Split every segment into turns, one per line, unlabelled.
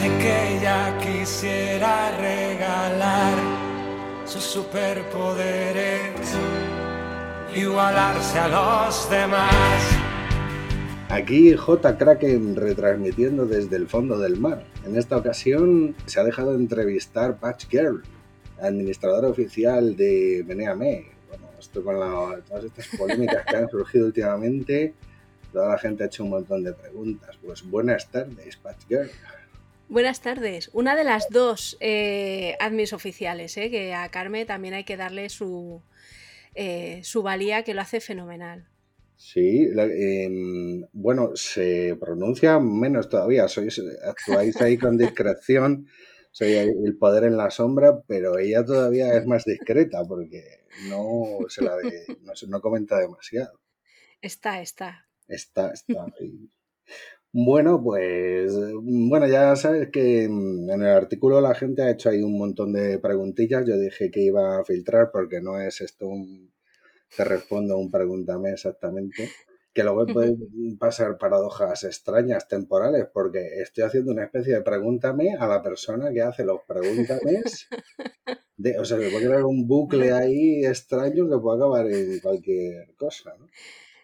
Sé que ella quisiera regalar sus superpoderes, igualarse a los demás.
Aquí J. Kraken retransmitiendo desde el fondo del mar. En esta ocasión se ha dejado entrevistar Patch Girl, administradora oficial de Meneame. Bueno, esto con la- todas estas polémicas que han surgido últimamente, toda la gente ha hecho un montón de preguntas. Pues buenas tardes, Patch Girl.
Buenas tardes. Una de las dos eh, admis oficiales, eh, que a Carmen también hay que darle su, eh, su valía, que lo hace fenomenal.
Sí, la- em, bueno, se pronuncia menos todavía. Sois, actuáis ahí con discreción. Soy el poder en la sombra, pero ella todavía es más discreta porque no se la de- no, no comenta demasiado.
Está, está.
Está, está. Bueno, pues bueno, ya sabes que en el artículo la gente ha hecho ahí un montón de preguntillas. Yo dije que iba a filtrar porque no es esto un te respondo un pregúntame exactamente. Que luego pueden pasar paradojas extrañas temporales, porque estoy haciendo una especie de pregúntame a la persona que hace los pregúntames. De, o sea, se puede crear un bucle ahí extraño que puede acabar en cualquier cosa, ¿no?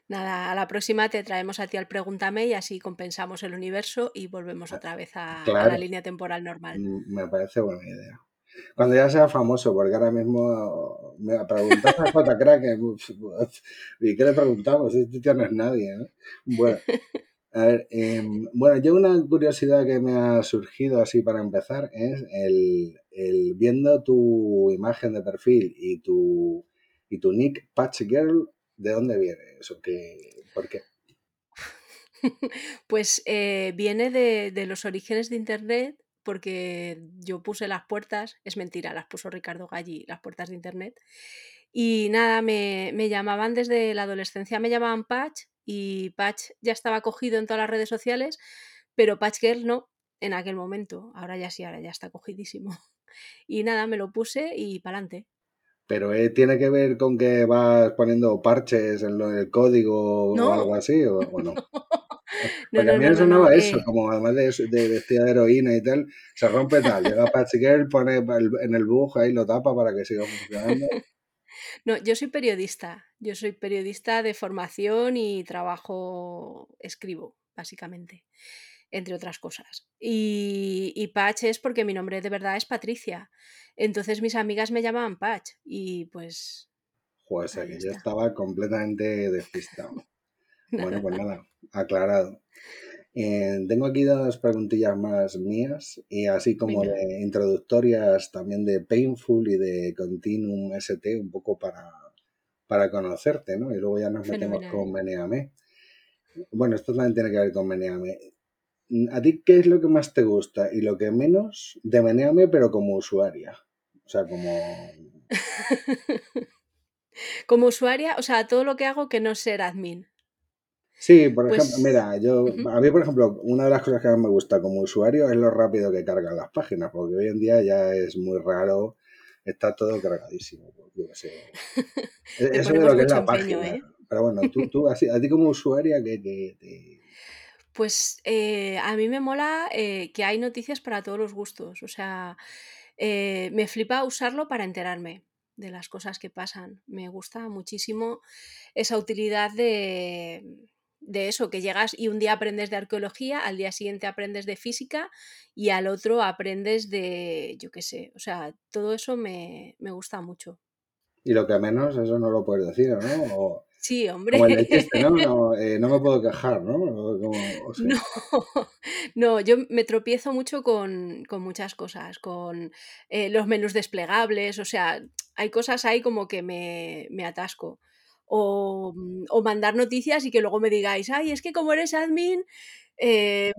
Nada, a la próxima te traemos a ti al Pregúntame y así compensamos el universo y volvemos otra vez a, a la línea temporal normal.
mm, me parece buena idea. Cuando ya sea famoso, porque ahora mismo me preguntas a J. Kraken, ¿y qué le preguntamos? Este tío no es nadie, ¿no? Bueno, a ver, em, bueno, yo una curiosidad que me ha surgido así para empezar es el, el viendo tu imagen de perfil y tu, y tu nick Patch Girl, ¿de dónde viene eso? ¿Qué, ¿Por qué?
Pues eh, viene de, de los orígenes de Internet, porque yo puse las puertas, es mentira, las puso Ricardo Galli, las puertas de Internet. Y nada, me, me llamaban desde la adolescencia, me llamaban Patch y Patch ya estaba cogido en todas las redes sociales, pero Patch Girl no, en aquel momento. Ahora ya sí, ahora ya está cogidísimo. Y nada, me lo puse y pa'lante.
Pero eh, tiene que ver con que vas poniendo parches en lo- el código o algo
No,
así, o, o no.
no,
Porque a
no,
mí
no,
me
no,
sonaba
no.
eso,
eh,
como además de, de vestida de heroína y tal, se rompe tal, llega Patch Girl, pone el- en el bug ahí lo tapa para que siga funcionando.
No, yo soy periodista. Yo soy periodista de formación y trabajo, escribo, básicamente, entre otras cosas. Y, y Patch es porque mi nombre de verdad es Patricia. Entonces mis amigas me llamaban Patch y pues
Joder, o sea
ahí
que yo estaba completamente despistado. Bueno, pues nada, aclarado. Eh, tengo aquí dos preguntillas más mías y así como de introductorias también de Painful y de Continuum ST, un poco para, para conocerte, ¿no? Y luego ya nos metemos
Fenomenal.
con Meneame. Bueno, esto también tiene que ver con Meneame. ¿A ti qué es lo que más te gusta y lo que menos de Meneame, pero como usuaria? O sea, como...
Como usuaria, o sea, todo lo que hago que no es ser admin.
Sí, por ejemplo,
Pues,
mira, yo, a mí, por ejemplo, una de las cosas que más me gusta como usuario es lo rápido que cargan las páginas, porque hoy en día ya es muy raro, está todo cargadísimo. yo sé. Eso de
ponemos
lo que es la
empeño,
página.
¿eh?
Pero bueno, tú, tú así, a ti como usuaria, que, que, que-
Pues eh, a mí me mola eh, que hay noticias para todos los gustos. O sea, eh, me flipa usarlo para enterarme de las cosas que pasan. Me gusta muchísimo esa utilidad de, eso, que llegas y un día aprendes de arqueología, al día siguiente aprendes de física y al otro aprendes de, yo qué sé, o sea, todo eso me, me gusta mucho.
y lo que menos, eso no lo puedes decir, ¿no?
Sí,
como el chiste, ¿no?
hombre.
No, eh, no me puedo quejar, ¿no? O como, o sea,
No, no, yo me tropiezo mucho con, con muchas cosas, con eh, los menús desplegables, o sea, hay cosas ahí como que me, me atasco. O, mm, o mandar noticias y que luego me digáis, ay, es que como eres admin, eh,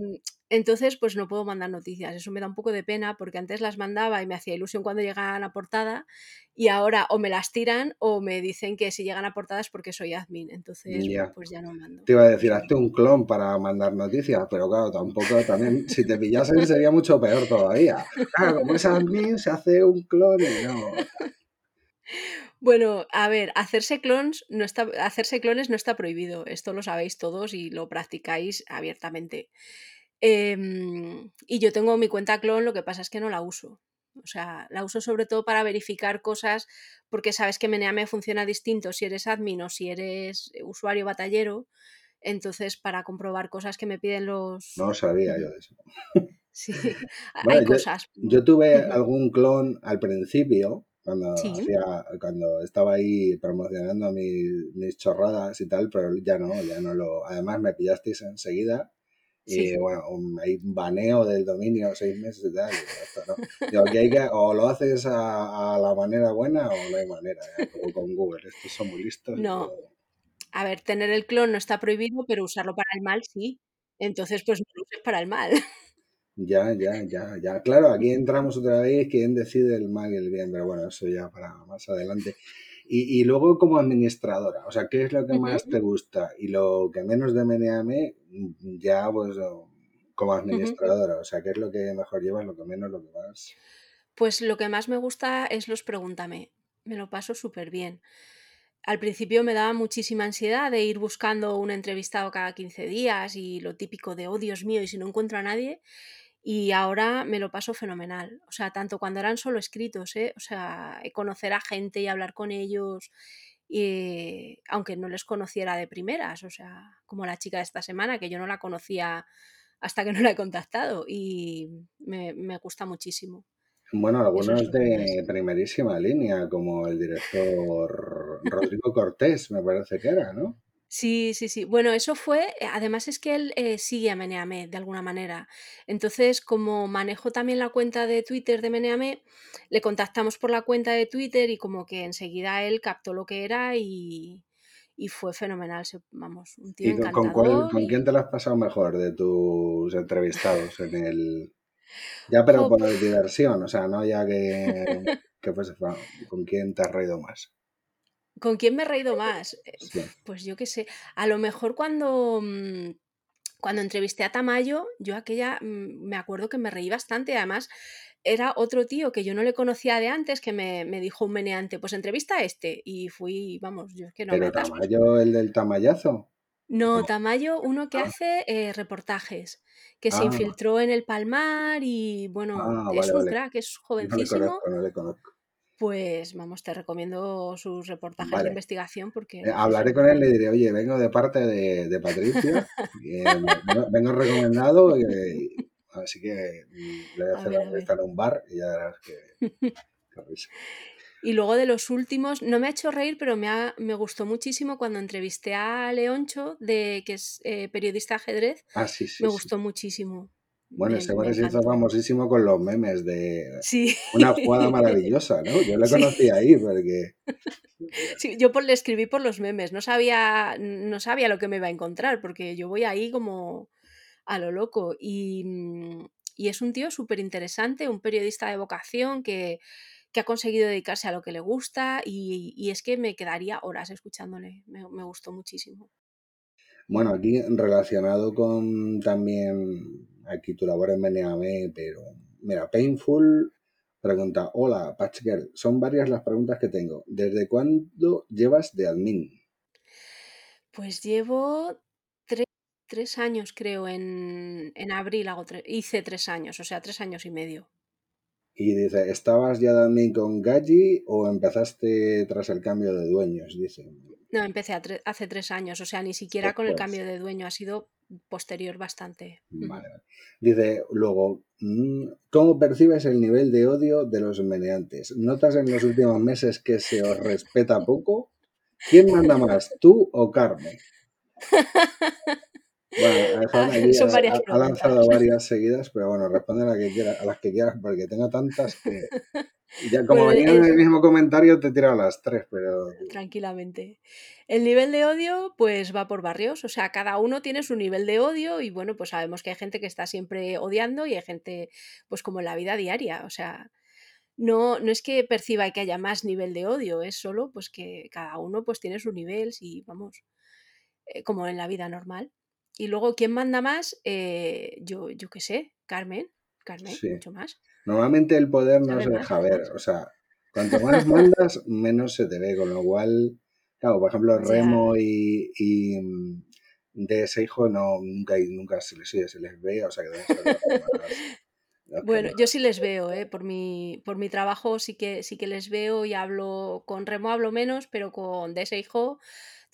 entonces pues no puedo mandar noticias. Eso me da un poco de pena porque antes las mandaba y me hacía ilusión cuando llegaban a portada y ahora o me las tiran o me dicen que si llegan a portada es porque soy admin. Entonces,
ya.
pues ya no mando.
Te iba a decir,
Sí.
hazte un clon para mandar noticias, pero claro, tampoco, también, si te pillasen sería mucho peor todavía. Claro, como es admin, se hace un clon y no.
Bueno, a ver, hacerse clones no está, hacerse clones no está prohibido. Esto lo sabéis todos y lo practicáis abiertamente. Em, y yo tengo mi cuenta clon, lo que pasa es que no la uso. O sea, la uso sobre todo para verificar cosas, porque sabes que Meneame funciona distinto si eres admin o si eres usuario batallero. Entonces, para comprobar cosas que me piden los.
No sabía yo de eso.
Sí,
Bueno,
hay
yo,
cosas.
yo tuve algún clon al principio, cuando
Sí,
hacía, cuando estaba ahí promocionando mis, mis chorradas y tal, pero ya no, ya no lo. Además me pillasteis enseguida y bueno, un, hay un baneo del dominio seis meses y tal. Y ¿no? Digo, aquí hay que, o lo haces a, a la manera buena o no hay manera, ¿eh? como con Google. Estos son muy listos
No, a ver, tener el clon no está prohibido, pero usarlo para el mal sí. Entonces, pues no lo uses para el mal.
Ya, ya, ya, ya. Claro, aquí entramos otra vez, quién decide el mal y el bien, pero bueno, eso ya para más adelante. Y, y luego como administradora, o sea, ¿qué es lo que más te gusta? Y lo que menos de Meneame, ya pues como administradora, o sea, ¿qué es lo que mejor llevas, lo que menos, lo que más?
Pues lo que más me gusta es los pregúntame. Me lo paso súper bien. Al principio me daba muchísima ansiedad de ir buscando un entrevistado cada 15 días y lo típico de, oh Dios mío, y si no encuentro a nadie. Y ahora me lo paso fenomenal. O sea, tanto cuando eran solo escritos, ¿eh? O sea, conocer a gente y hablar con ellos, y, aunque no les conociera de primeras. O sea, como la chica de esta semana, que yo no la conocía hasta que no la he contactado. Y me, me gusta muchísimo.
Bueno,
es
algunos de primerísima línea, como el director Rodrigo Cortés, me parece que era, ¿no?
Sí, sí, sí. Bueno, eso fue, eh, además es que él eh, sigue a Meneame de alguna manera. Entonces, como manejo también la cuenta de Twitter de Meneame, le contactamos por la cuenta de Twitter y como que enseguida él captó lo que era y, y fue fenomenal. se- Vamos, un tío
¿Y con, con cuál,
encantador
con
y...
quién te lo has pasado mejor de tus entrevistados en el... Ya, pero por diversión, o sea, no ya que, que fuese fa- ¿Con quién te has reído más?
¿Con quién me he reído más? Eh,
Sí.
Pues yo qué sé. A lo mejor cuando, mm, cuando entrevisté a Tamayo, yo aquella mm, me acuerdo que me reí bastante. Además, era otro tío que yo no le conocía de antes que me, me dijo un meneante, pues entrevista a este. Y fui, vamos, yo es que no me
Pero
atasco.
Tamayo, el del tamallazo.
No. Tamayo, uno que
Ah,
hace eh, reportajes, que se
ah,
infiltró en el Palmar y bueno,
ah,
es un
vale.
crack, es
No le
jovencísimo.
conozco, no le conozco.
Pues vamos, te recomiendo sus reportajes de investigación porque
Eh, hablaré con él, le
buenos.
diré, oye, vengo de parte de, de Patricia, y, eh, vengo, vengo recomendado, y, eh, así que mm, le voy a
A
hacer
ver,
la
a
en un bar y ya verás que, que risa.
Y luego de los últimos, no me ha hecho reír, pero me, ha- me gustó muchísimo cuando entrevisté a Leoncho, de, que es eh, periodista ajedrez.
Ah, sí, sí,
Me
sí.
gustó muchísimo.
Bueno,
Me,
ese
encantó.
famosísimo con los memes de
Sí.
una jugada maravillosa, ¿no? Yo le
Sí.
conocí ahí porque...
Sí, yo por, le escribí por los memes, no sabía, no sabía lo que me iba a encontrar, porque yo voy ahí como a lo loco. Y, mm, y es un tío súper interesante, un periodista de vocación que, que ha conseguido dedicarse a lo que le gusta y, y es que me quedaría horas escuchándole, me, me gustó muchísimo.
Bueno, aquí relacionado con también aquí tu labor en Meneame, pero mira, Painful pregunta, hola, Patch Girl, son varias las preguntas que tengo. ¿Desde cuándo llevas de admin?
Pues llevo tres, tres años, creo, en, en abril hago tre- hice tres años, o sea, tres años y medio.
Y dice, ¿estabas ya de admin con Gaji o empezaste tras el cambio de dueños? Dice,
No, empecé tre- hace tres años, o sea, ni siquiera con el cambio de dueño, ha sido posterior bastante.
Vale. Dice luego, mm, ¿cómo percibes el nivel de odio de los meneantes? ¿Notas en los últimos meses que se os respeta poco? ¿Quién manda más, tú o Carmen? Bueno,
son
ha,
varias
ha- ha lanzado varias seguidas, pero bueno, responde a, la que quiera- a las que quieras, porque tengo tantas que ya como
Bueno, el-
venían en el
el-
mismo comentario te he tirado las tres, pero
tranquilamente. El nivel de odio, pues va por barrios, o sea, cada uno tiene su nivel de odio y bueno, pues sabemos que hay gente que está siempre odiando y hay gente, pues como en la vida diaria, o sea, no, no es que perciba que haya más nivel de odio, es solo pues que cada uno pues tiene su nivel y vamos, eh, como en la vida normal. Y luego, ¿quién manda más? Eh, yo, yo qué sé, Carmen, Carmen,
sí.
mucho más.
Normalmente el poder no se deja ver, o sea, cuanto más mandas, menos se te ve, con lo cual, claro, por ejemplo,
Ya,
Remo y, y, mm, de ese hijo no, nunca, nunca se les, se les ve, o sea que
Bueno, yo sí les veo, ¿eh? Por mi, por mi trabajo sí que, sí que les veo y hablo con Remo hablo menos, pero con de ese hijo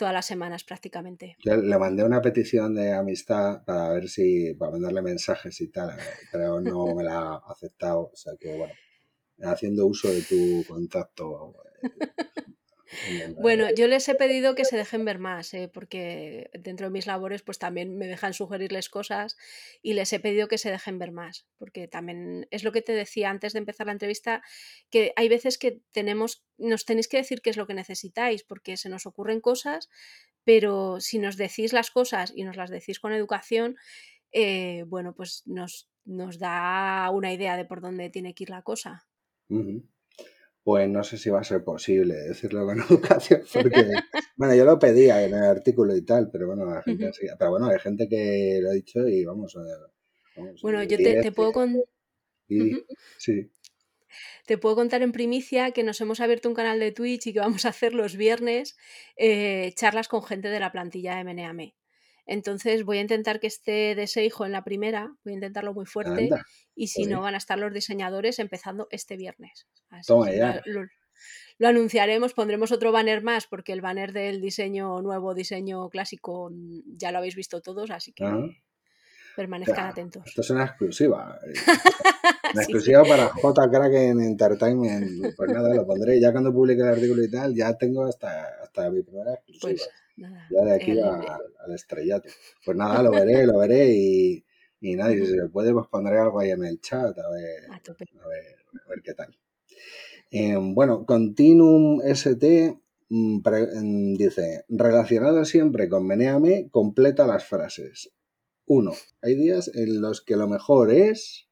todas las semanas prácticamente.
Yo le mandé una petición de amistad para ver si, para mandarle mensajes y tal, eh, pero no me la ha aceptado. O sea que, bueno, haciendo uso de tu contacto.
Bueno, yo les he pedido que se dejen ver más, ¿eh? porque dentro de mis labores pues también me dejan sugerirles cosas y les he pedido que se dejen ver más, porque también es lo que te decía antes de empezar la entrevista, que hay veces que tenemos, nos tenéis que decir qué es lo que necesitáis, porque se nos ocurren cosas, pero si nos decís las cosas y nos las decís con educación, eh, bueno, pues nos, nos da una idea de por dónde tiene que ir la cosa.
Pues no sé si va a ser posible decirlo con educación, porque, bueno, yo lo pedía en el artículo y tal, pero bueno, la gente
Ujú.
así- pero bueno, hay gente que lo ha dicho y vamos, eh, vamos,
Bueno, yo te, puedo con-
y- sí,
Te puedo contar en primicia que nos hemos abierto un canal de Twitch y que vamos a hacer los viernes eh, charlas con gente de la plantilla de Meneame. Entonces voy a intentar que esté de ese hijo en la primera, voy a intentarlo muy fuerte
anda,
y si no van a estar los diseñadores empezando este viernes. Así
Toma ya.
lo, anunciaremos, pondremos otro banner más porque el banner del diseño nuevo, diseño clásico, mm, ya lo habéis visto todos, así que permanezcan atentos.
Esto es una exclusiva. eh, Una
Sí,
exclusiva para J Kraken Entertainment. Pues nada, lo pondré ya cuando publique el artículo y tal. Ya tengo hasta, hasta mi primera exclusiva.
pues nada.
Ya de aquí
el-
va al, estrellato. Pues nada, lo veré, lo veré y, y nada, y si se puede, pues pondré algo ahí en el chat a ver,
a
ver, a ver qué tal. Eh, bueno, Continuum ST mm, pre- mm, dice, relacionado siempre con Meneame, completa las frases. Uno, hay días en los que lo mejor es...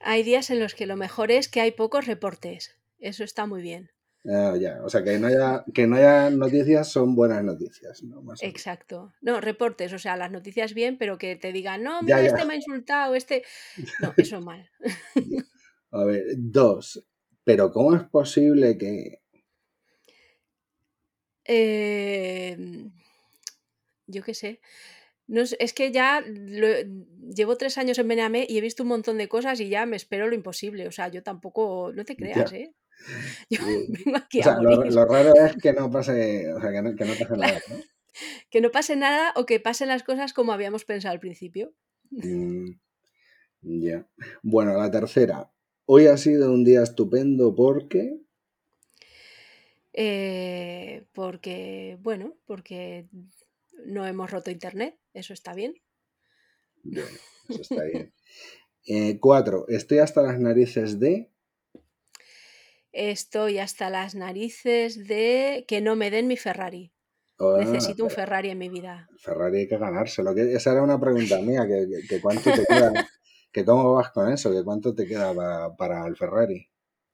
Hay días en los que lo mejor es que hay pocos reportes. Eso está muy bien.
Ah, ya, o sea, que no, haya, que no haya noticias son buenas noticias, ¿no? Más.
Exacto. No, reportes, o sea, las noticias bien, pero que te digan, no, mira,
ya.
este me ha insultado, este. No, eso mal.
A ver, dos, pero ¿cómo es posible que...
Eh, yo qué sé. No es que ya lo- llevo tres años en Beneame y he visto un montón de cosas y ya me espero lo imposible. O sea, yo tampoco, no te creas,
Ya.
¿eh? Yo vengo aquí
O sea,
a
lo, raro es que no pase, o sea, que no, que no pase nada, ¿no?
Que no pase nada o que pasen las cosas como habíamos pensado al principio.
Mm, ya. Bueno, la tercera. Hoy ha sido un día estupendo porque...
Eh, porque, bueno, porque no hemos roto internet, eso está bien.
Bueno, eso está bien. Eh, cuatro. Estoy hasta las narices de...
Estoy hasta las narices de que no me den mi Ferrari.
Ah,
Necesito un Ferrari en mi vida.
Ferrari hay que ganárselo. Que esa era una pregunta mía, que, que- que cuánto te queda, que cómo vas con eso, que cuánto te queda para, para el Ferrari.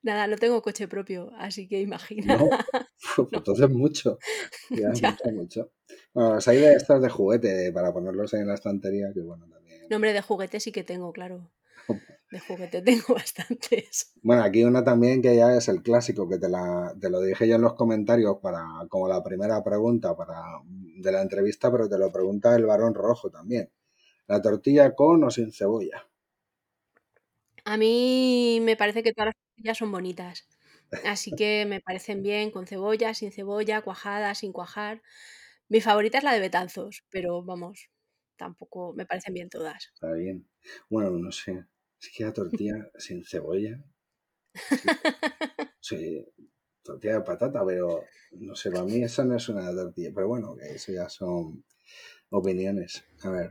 Nada, no tengo coche propio, así que imagina.
No, pues entonces mucho. Ya,
Ya.
mucho, mucho. Bueno, los hay de estos de juguete para ponerlos ahí en la estantería, que bueno, también.
Nombre de juguete sí que tengo, claro. De juguete tengo bastantes.
Bueno, aquí una también que ya es el clásico, que te, la, te lo dije yo en los comentarios para como la primera pregunta para, de la entrevista, pero te lo pregunta el varón rojo también. ¿La tortilla con o sin cebolla?
A mí me parece que todas las tortillas son bonitas. Así que me parecen bien con cebolla, sin cebolla, cuajada, sin cuajar. Mi favorita es la de Betanzos, pero vamos, tampoco me parecen bien todas.
Está bien. Bueno, no sé. Es que la tortilla sin cebolla. Sí, tortilla de patata, pero no sé, para mí eso no es una tortilla. Pero bueno, eso ya son opiniones. A ver,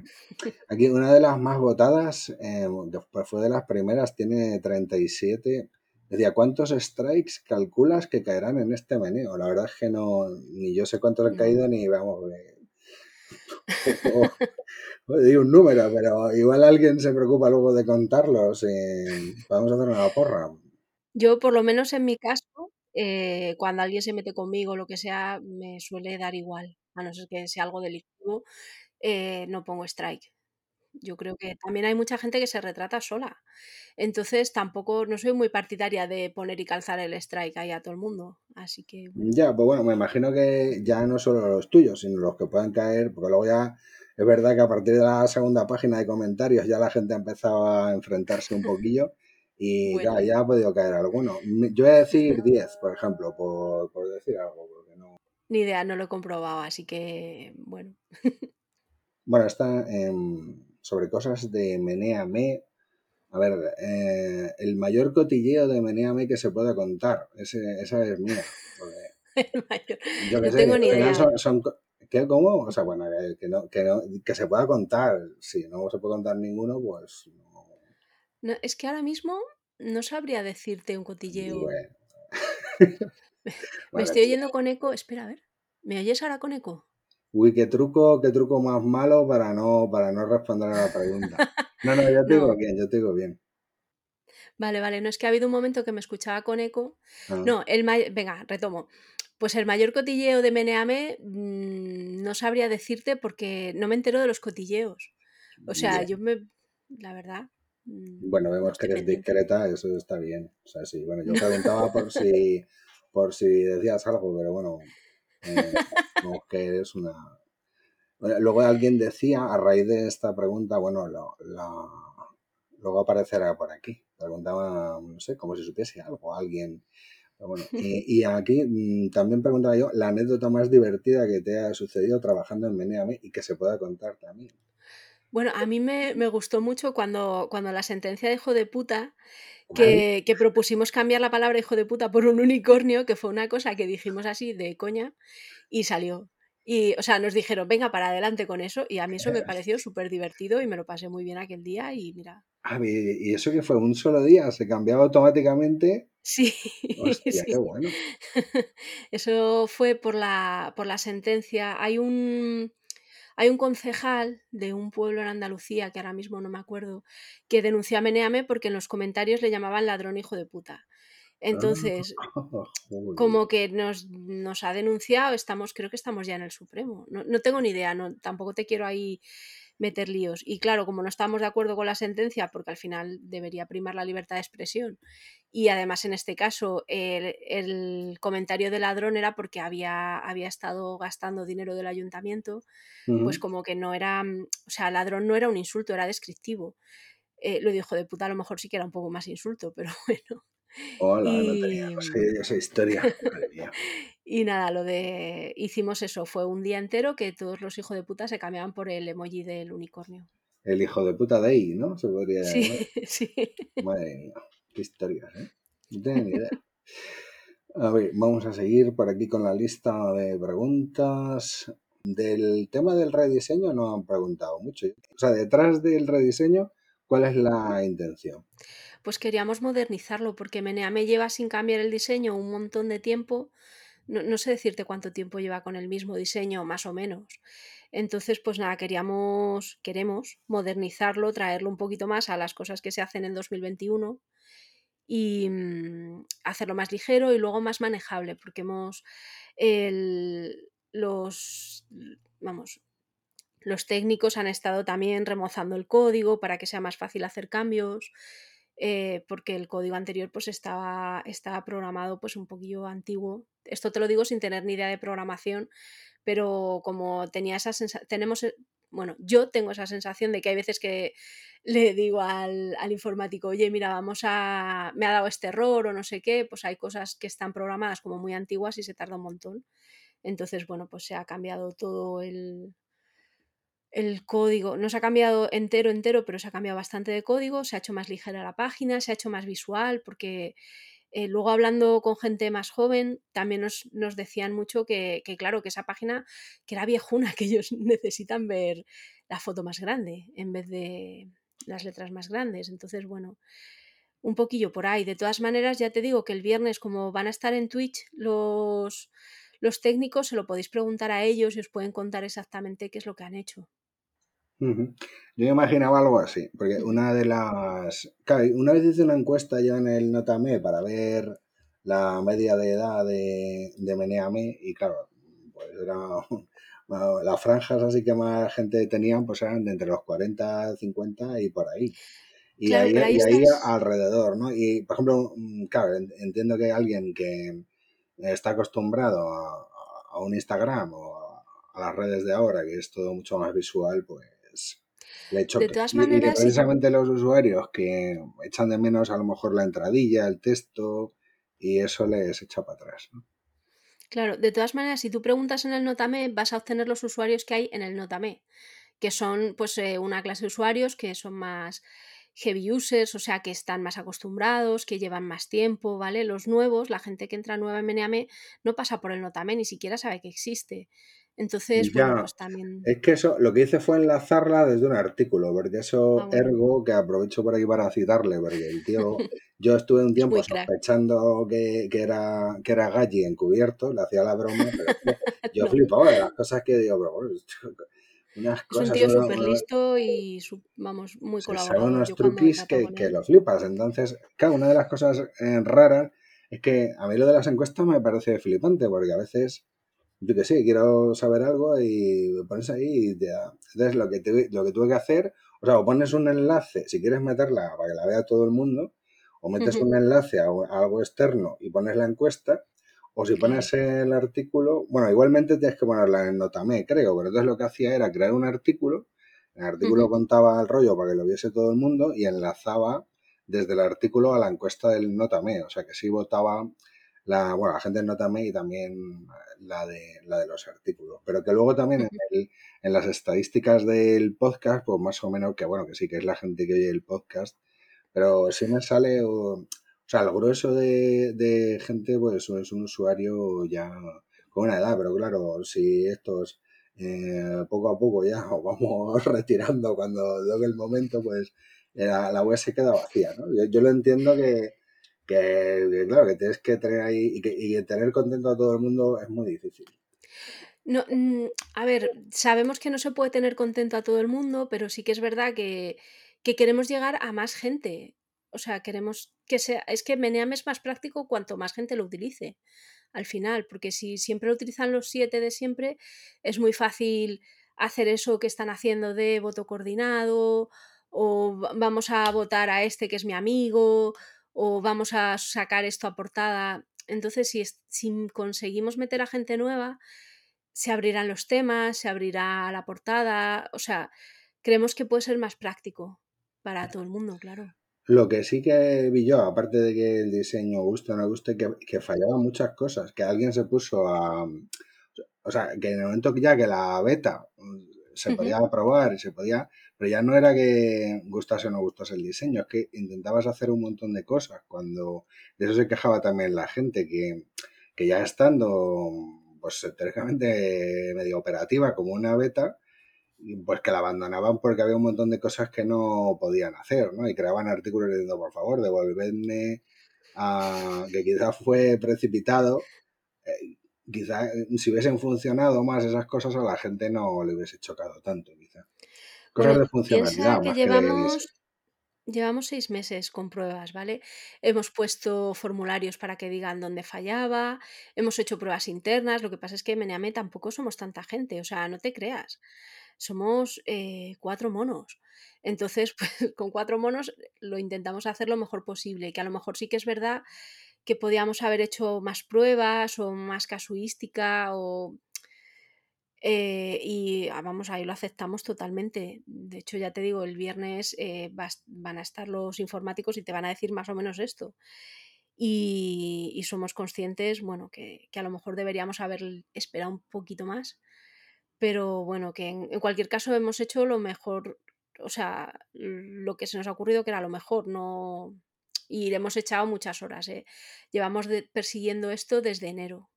aquí una de las más votadas, eh, que fue- de las primeras, tiene 37. Decía, ¿cuántos strikes calculas que caerán en este meneo? La verdad es que no, ni yo sé cuántos han caído, ni vamos, eh, digo un número, pero igual alguien se preocupa luego de contarlos. eh, vamos a hacer una porra.
Yo, por lo menos en mi caso, eh, cuando alguien se mete conmigo o lo que sea, me suele dar igual. A no ser que sea algo delictivo, eh, no pongo strike. Yo creo que también hay mucha gente que se retrata sola. Entonces tampoco, no soy muy partidaria de poner y calzar el strike ahí a todo el mundo. Así que.
Ya, pues bueno, me imagino que ya no solo los tuyos, sino los que puedan caer, porque luego ya es verdad que a partir de la segunda página de comentarios ya la gente ha empezado a enfrentarse un poquillo y
Bueno,
ya, ya ha podido caer alguno. Yo voy a decir 10, por ejemplo, por, por decir algo, porque no.
ni idea, no lo he comprobado, así que bueno.
Bueno, está sobre cosas de Menéame. A ver, eh, el mayor cotilleo de Menéame que se pueda contar. Ese, esa es mía. porque
El mayor.
yo qué
No
sé,
tengo ni idea.
son, ¿qué, ¿Cómo? O sea, bueno, que, que no, que, no, que se pueda contar. Si no se puede contar ninguno, pues no.
No, es que ahora mismo no sabría decirte un cotilleo.
Bueno,
Me
vale,
estoy
pues,
oyendo con eco. Espera, a ver. ¿Me oyes ahora con eco?
Uy, qué truco, qué truco más malo para no, para no responder a la pregunta. No, no, yo te digo
No.
bien, yo te digo bien.
Vale, vale. No es que ha habido un momento que me escuchaba con eco.
Ah,
No, el mayor. Venga, retomo. Pues el mayor cotilleo de Meneame mm, no sabría decirte porque no me entero de los cotilleos. O sea, yo me. La verdad. mm,
Bueno,
no
vemos que eres discreta, eso está bien. O sea, sí, bueno, yo preguntaba por si, por si decías algo, pero bueno, eh, vemos que eres una... Bueno, luego alguien decía, a raíz de esta pregunta, bueno, lo- la- luego aparecerá por aquí. Preguntaba, no sé, como si supiese algo, alguien. Pero bueno, y, y aquí mm, también preguntaba yo la anécdota más divertida que te ha sucedido trabajando en Meneame y que se pueda contar también.
Bueno, a mí me, me gustó mucho cuando, cuando la sentencia de hijo de puta, que, que propusimos cambiar la palabra hijo de puta por un unicornio, que fue una cosa que dijimos así de coña, y salió. Y, o sea, nos dijeron, venga, para adelante con eso, y a mí eso me pareció súper divertido y me lo pasé muy bien aquel día, y mira,
Ah, y eso que fue un solo día, se cambiaba automáticamente.
Sí,
Hostia, qué bueno.
Eso fue por la, por la sentencia. Hay un, hay un concejal de un pueblo en Andalucía, que ahora mismo no me acuerdo, que denunció a Meneame porque en los comentarios le llamaban ladrón hijo de puta. Entonces,
Joder.
como que nos, nos ha denunciado, estamos, creo que estamos ya en el Supremo. No, no tengo ni idea, no, tampoco te quiero ahí meter líos. Y claro, como no estamos de acuerdo con la sentencia, porque al final debería primar la libertad de expresión, y además en este caso el, el comentario de ladrón era porque había, había estado gastando dinero del ayuntamiento, pues
Ujú.
como que no era, mm, o sea, ladrón no era un insulto, era descriptivo. Eh, lo dijo de puta, a lo mejor sí que era un poco más insulto, pero bueno.
Hola, no tenía
Y,
no sé esa historia.
Y nada, lo de hicimos eso, fue un día entero que todos los hijos de puta se cambiaban por el emoji del unicornio.
El hijo de puta de ahí, ¿no? Se podría
Sí,
llamar.
sí.
Madre mía, qué historias, ¿eh? No tengo ni idea. A ver, vamos a seguir por aquí con la lista de preguntas. Del tema del rediseño no han preguntado mucho. O sea, detrás del rediseño, ¿cuál es la intención?
Pues queríamos modernizarlo porque Meneame lleva sin cambiar el diseño un montón de tiempo. No, no sé decirte cuánto tiempo lleva con el mismo diseño, más o menos. Entonces, pues nada, queríamos, queremos modernizarlo, traerlo un poquito más a las cosas que se hacen en 2021 y mm, hacerlo más ligero y luego más manejable, porque hemos el- los, vamos, los técnicos han estado también remozando el código para que sea más fácil hacer cambios, eh, porque el código anterior pues estaba, estaba programado pues un poquillo antiguo. Esto te lo digo sin tener ni idea de programación, pero como tenía esa sensación, tenemos, e- bueno, yo tengo esa sensación de que hay veces que le digo al, al informático, oye, mira, vamos a, me ha dado este error o no sé qué, pues hay cosas que están programadas como muy antiguas y se tarda un montón. Entonces, bueno, pues se ha cambiado todo el, el código, no se ha cambiado entero, entero, pero se ha cambiado bastante de código, se ha hecho más ligera la página, se ha hecho más visual, porque eh, luego hablando con gente más joven, también nos, nos decían mucho que, que, claro, que esa página, que era viejuna, que ellos necesitan ver la foto más grande en vez de las letras más grandes. Entonces, bueno, un poquillo por ahí. De todas maneras, ya te digo que el viernes, como van a estar en Twitch los, los técnicos, se lo podéis preguntar a ellos y os pueden contar exactamente qué es lo que han hecho.
Ujú. Yo me imaginaba algo así, porque una de las... Claro, una vez hice una encuesta yo en el Notame para ver la media de edad de, de Meneame y claro, pues era bueno, las franjas así que más gente tenían, pues eran de entre los 40, 50 y por ahí. Y
Claro,
ahí,
pero ahí
y ahí
estás.
alrededor, ¿no? Y, por ejemplo, mm, claro, en- entiendo que alguien que está acostumbrado a, a un Instagram o a, a las redes de ahora, que es todo mucho más visual, pues le
De todas
Y,
maneras,
precisamente los usuarios que echan de menos a lo mejor la entradilla, el texto, y eso les echa para atrás, ¿no?
Claro, de todas maneras, si tú preguntas en el Notame, vas a obtener los usuarios que hay en el Notame, que son pues eh, una clase de usuarios que son más heavy users, o sea, que están más acostumbrados, que llevan más tiempo, ¿vale? Los nuevos, la gente que entra nueva en Meneame, no pasa por el Notame, ni siquiera sabe que existe. Entonces, bueno, pues también...
es que eso, lo que hice fue enlazarla desde un artículo, porque
Ah,
eso,
bueno,
ergo, que aprovecho por aquí para citarle, porque el tío, yo estuve un tiempo sospechando que, que era, que era Galli encubierto, le hacía la broma, pero yo
No,
flipaba de las cosas que digo, pero bueno, unas
es un
cosas,
tío súper listo y, vamos, muy colaborador.
unos
cuando he
truquis que, que lo flipas. Entonces, claro, una de las cosas eh, raras es que a mí lo de las encuestas me parece flipante, porque a veces yo que sé, quiero saber algo y me pones ahí y te da. Entonces lo que, te- lo que tuve que hacer, o sea, o pones un enlace, si quieres meterla para que la vea todo el mundo, o metes un enlace a, a algo externo y pones la encuesta, o si pones el artículo, bueno, igualmente tienes que ponerla en Notame, creo, pero entonces lo que hacía era crear un artículo, el artículo contaba el rollo para que lo viese todo el mundo y enlazaba desde el artículo a la encuesta del Notame, o sea que sí votaba la, bueno, la gente del Notame y también la de, la de los artículos. Pero que luego también en, el- en las estadísticas del podcast, pues más o menos, que bueno, que sí que es la gente que oye el podcast, pero sí me sale, o, o sea, el grueso de, de gente, pues es un usuario ya con una edad, pero claro, si estos eh, poco a poco ya os vamos retirando cuando llegue el momento, pues eh, la, la web se queda vacía, ¿no? Yo, yo lo entiendo que, que, claro, que tienes que tener ahí y, que, tener contento a todo el mundo es muy difícil.
No, mm, a ver, sabemos que no se puede tener contento a todo el mundo, pero sí que es verdad que, que queremos llegar a más gente. O sea, queremos que sea. Es que Meneame es más práctico cuanto más gente lo utilice, al final, porque si siempre lo utilizan los siete de siempre, es muy fácil hacer eso que están haciendo de voto coordinado, o va- vamos a votar a este que es mi amigo, o vamos a sacar esto a portada. Entonces, si, si conseguimos meter a gente nueva se abrirán los temas, se abrirá la portada, o sea, creemos que puede ser más práctico para todo el mundo, claro.
Lo que sí que vi yo, aparte de que el diseño guste o no guste, que, que fallaban muchas cosas, que alguien se puso a... O sea, que en el momento que ya que la beta mm, se podía probar y se podía... Pero ya no era que gustase o no gustase el diseño, es que intentabas hacer un montón de cosas. Cuando de eso se quejaba también la gente, que, que ya estando pues teóricamente medio operativa como una beta, pues que la abandonaban porque había un montón de cosas que no podían hacer, ¿no? Y creaban artículos diciendo, por favor, devolvedme a... que quizás fue precipitado. Eh, quizás si hubiesen funcionado más esas cosas a la gente no le hubiese chocado tanto. Cosas de funcionalidad
piensa que
más que de diseño.
llevamos, llevamos seis meses con pruebas, ¿vale? Hemos puesto formularios para que digan dónde fallaba, hemos hecho pruebas internas, lo que pasa es que en Meneame tampoco somos tanta gente, o sea, no te creas, somos eh, cuatro monos. Entonces, pues con cuatro monos lo intentamos hacer lo mejor posible, que a lo mejor sí que es verdad que podíamos haber hecho más pruebas o más casuística o eh, y ah, vamos, ahí lo aceptamos totalmente. De hecho, ya te digo, el viernes eh, van a estar los informáticos y te van a decir más o menos esto. Y, somos conscientes, bueno, que, a lo mejor deberíamos haber esperado un poquito más, pero bueno, que en, cualquier caso hemos hecho lo mejor, o sea, lo que se nos ha ocurrido que era lo mejor, no... Y le hemos echado muchas horas, ¿eh? Llevamos persiguiendo esto desde enero.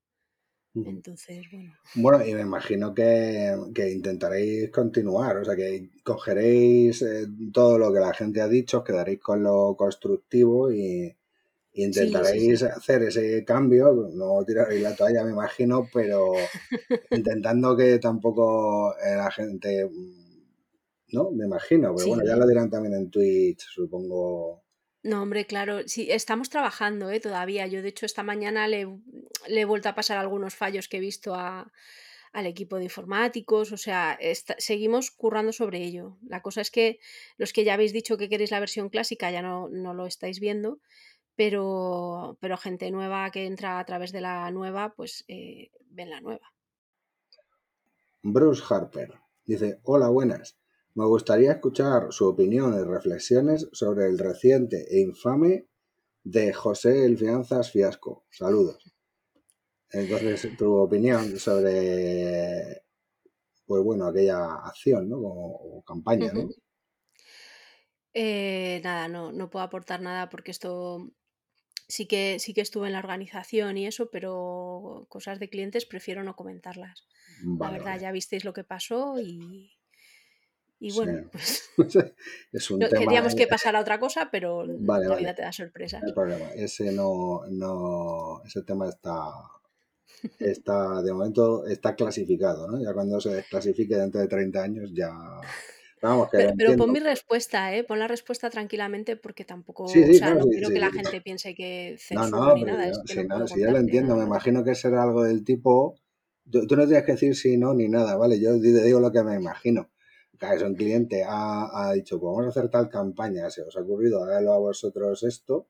Entonces, bueno.
Bueno, y me imagino que, que intentaréis continuar, o sea, que cogeréis eh, todo lo que la gente ha dicho, os quedaréis con lo constructivo y, y
Sí, sí,
intentaréis
sí.
hacer ese cambio, no tiraréis la toalla, me imagino, pero intentando que tampoco eh, la gente, ¿no? Me imagino, pero bueno, ya lo dirán también en Twitch, supongo.
No, hombre, claro, sí, estamos trabajando, ¿eh? Todavía. Yo, de hecho, esta mañana le, he vuelto a pasar algunos fallos que he visto al equipo de informáticos, o sea, seguimos currando sobre ello. La cosa es que los que ya habéis dicho que queréis la versión clásica ya no, no lo estáis viendo, pero, pero gente nueva que entra a través de la nueva, pues eh, ven la nueva.
Bruce Harper dice, hola, buenas. Me gustaría escuchar su opinión y reflexiones sobre el reciente e infame de José El Finanzas Fiasco. Saludos. Entonces, tu opinión sobre, pues bueno, aquella acción, ¿no? O, campaña, ¿no?
Eh, nada, no, no puedo aportar nada porque esto sí que, sí que estuve en la organización y eso, pero cosas de clientes prefiero no comentarlas. la verdad, ya visteis lo que pasó y, y bueno, pues es un queríamos que pasara otra cosa, pero la vida te da sorpresas.
No hay problema. Ese no, no, ese tema está, está, de momento, está clasificado, ¿no? Ya cuando se desclasifique dentro de 30 años ya...
Vamos, que pero, pon mi respuesta, ¿eh? Pon la respuesta tranquilamente porque tampoco, o sea, no quiero que la gente piense que no, no, ni nada.
Yo, si, no, si yo lo entiendo, me imagino que será algo del tipo... Tú, no tienes que decir sí, no, ni nada, ¿vale? Yo digo lo que me imagino es un cliente ha, dicho, pues vamos a hacer tal campaña, se os ha ocurrido, hágalo a vosotros esto,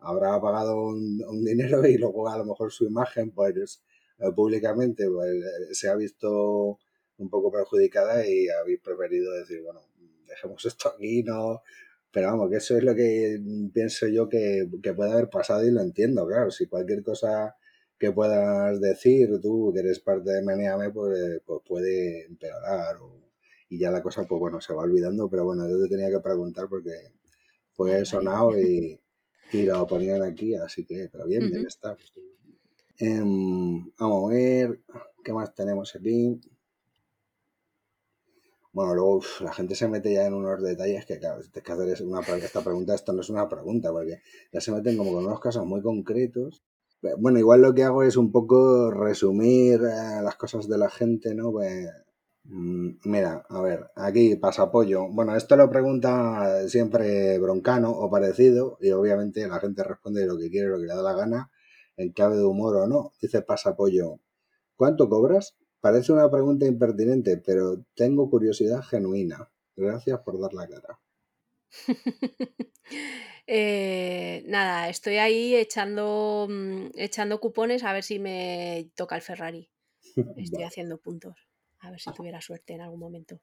habrá pagado un, dinero y luego a lo mejor su imagen, pues eh, públicamente pues, eh, se ha visto un poco perjudicada y habéis preferido decir, bueno, dejemos esto aquí, no. Pero vamos, que eso es lo que pienso yo que, puede haber pasado y lo entiendo, claro. Si cualquier cosa que puedas decir, tú que eres parte de Meneame, pues, pues puede empeorar o, y ya la cosa, pues bueno, se va olvidando, pero bueno, yo te tenía que preguntar porque fue sonado y, y lo ponían aquí, así que, pero bien, bien está. Em, vamos a ver, ¿qué más tenemos aquí? Bueno, luego la gente se mete ya en unos detalles que, claro, tienes que hacer una, esta pregunta, esto no es una pregunta, porque ya se meten como con unos casos muy concretos. Bueno, igual lo que hago es un poco resumir eh, las cosas de la gente, ¿no? Pues, mira, a ver, aquí pasapollo. Bueno, esto lo pregunta siempre broncano o parecido y obviamente la gente responde lo que quiere, lo que le da la gana, en clave de humor o no. Dice pasapollo, ¿cuánto cobras? Parece una pregunta impertinente, pero tengo curiosidad genuina. Gracias por dar la cara.
Eh, nada, estoy ahí echando, mm, echando cupones a ver si me toca el Ferrari. Estoy haciendo puntos. A ver si tuviera suerte en algún momento.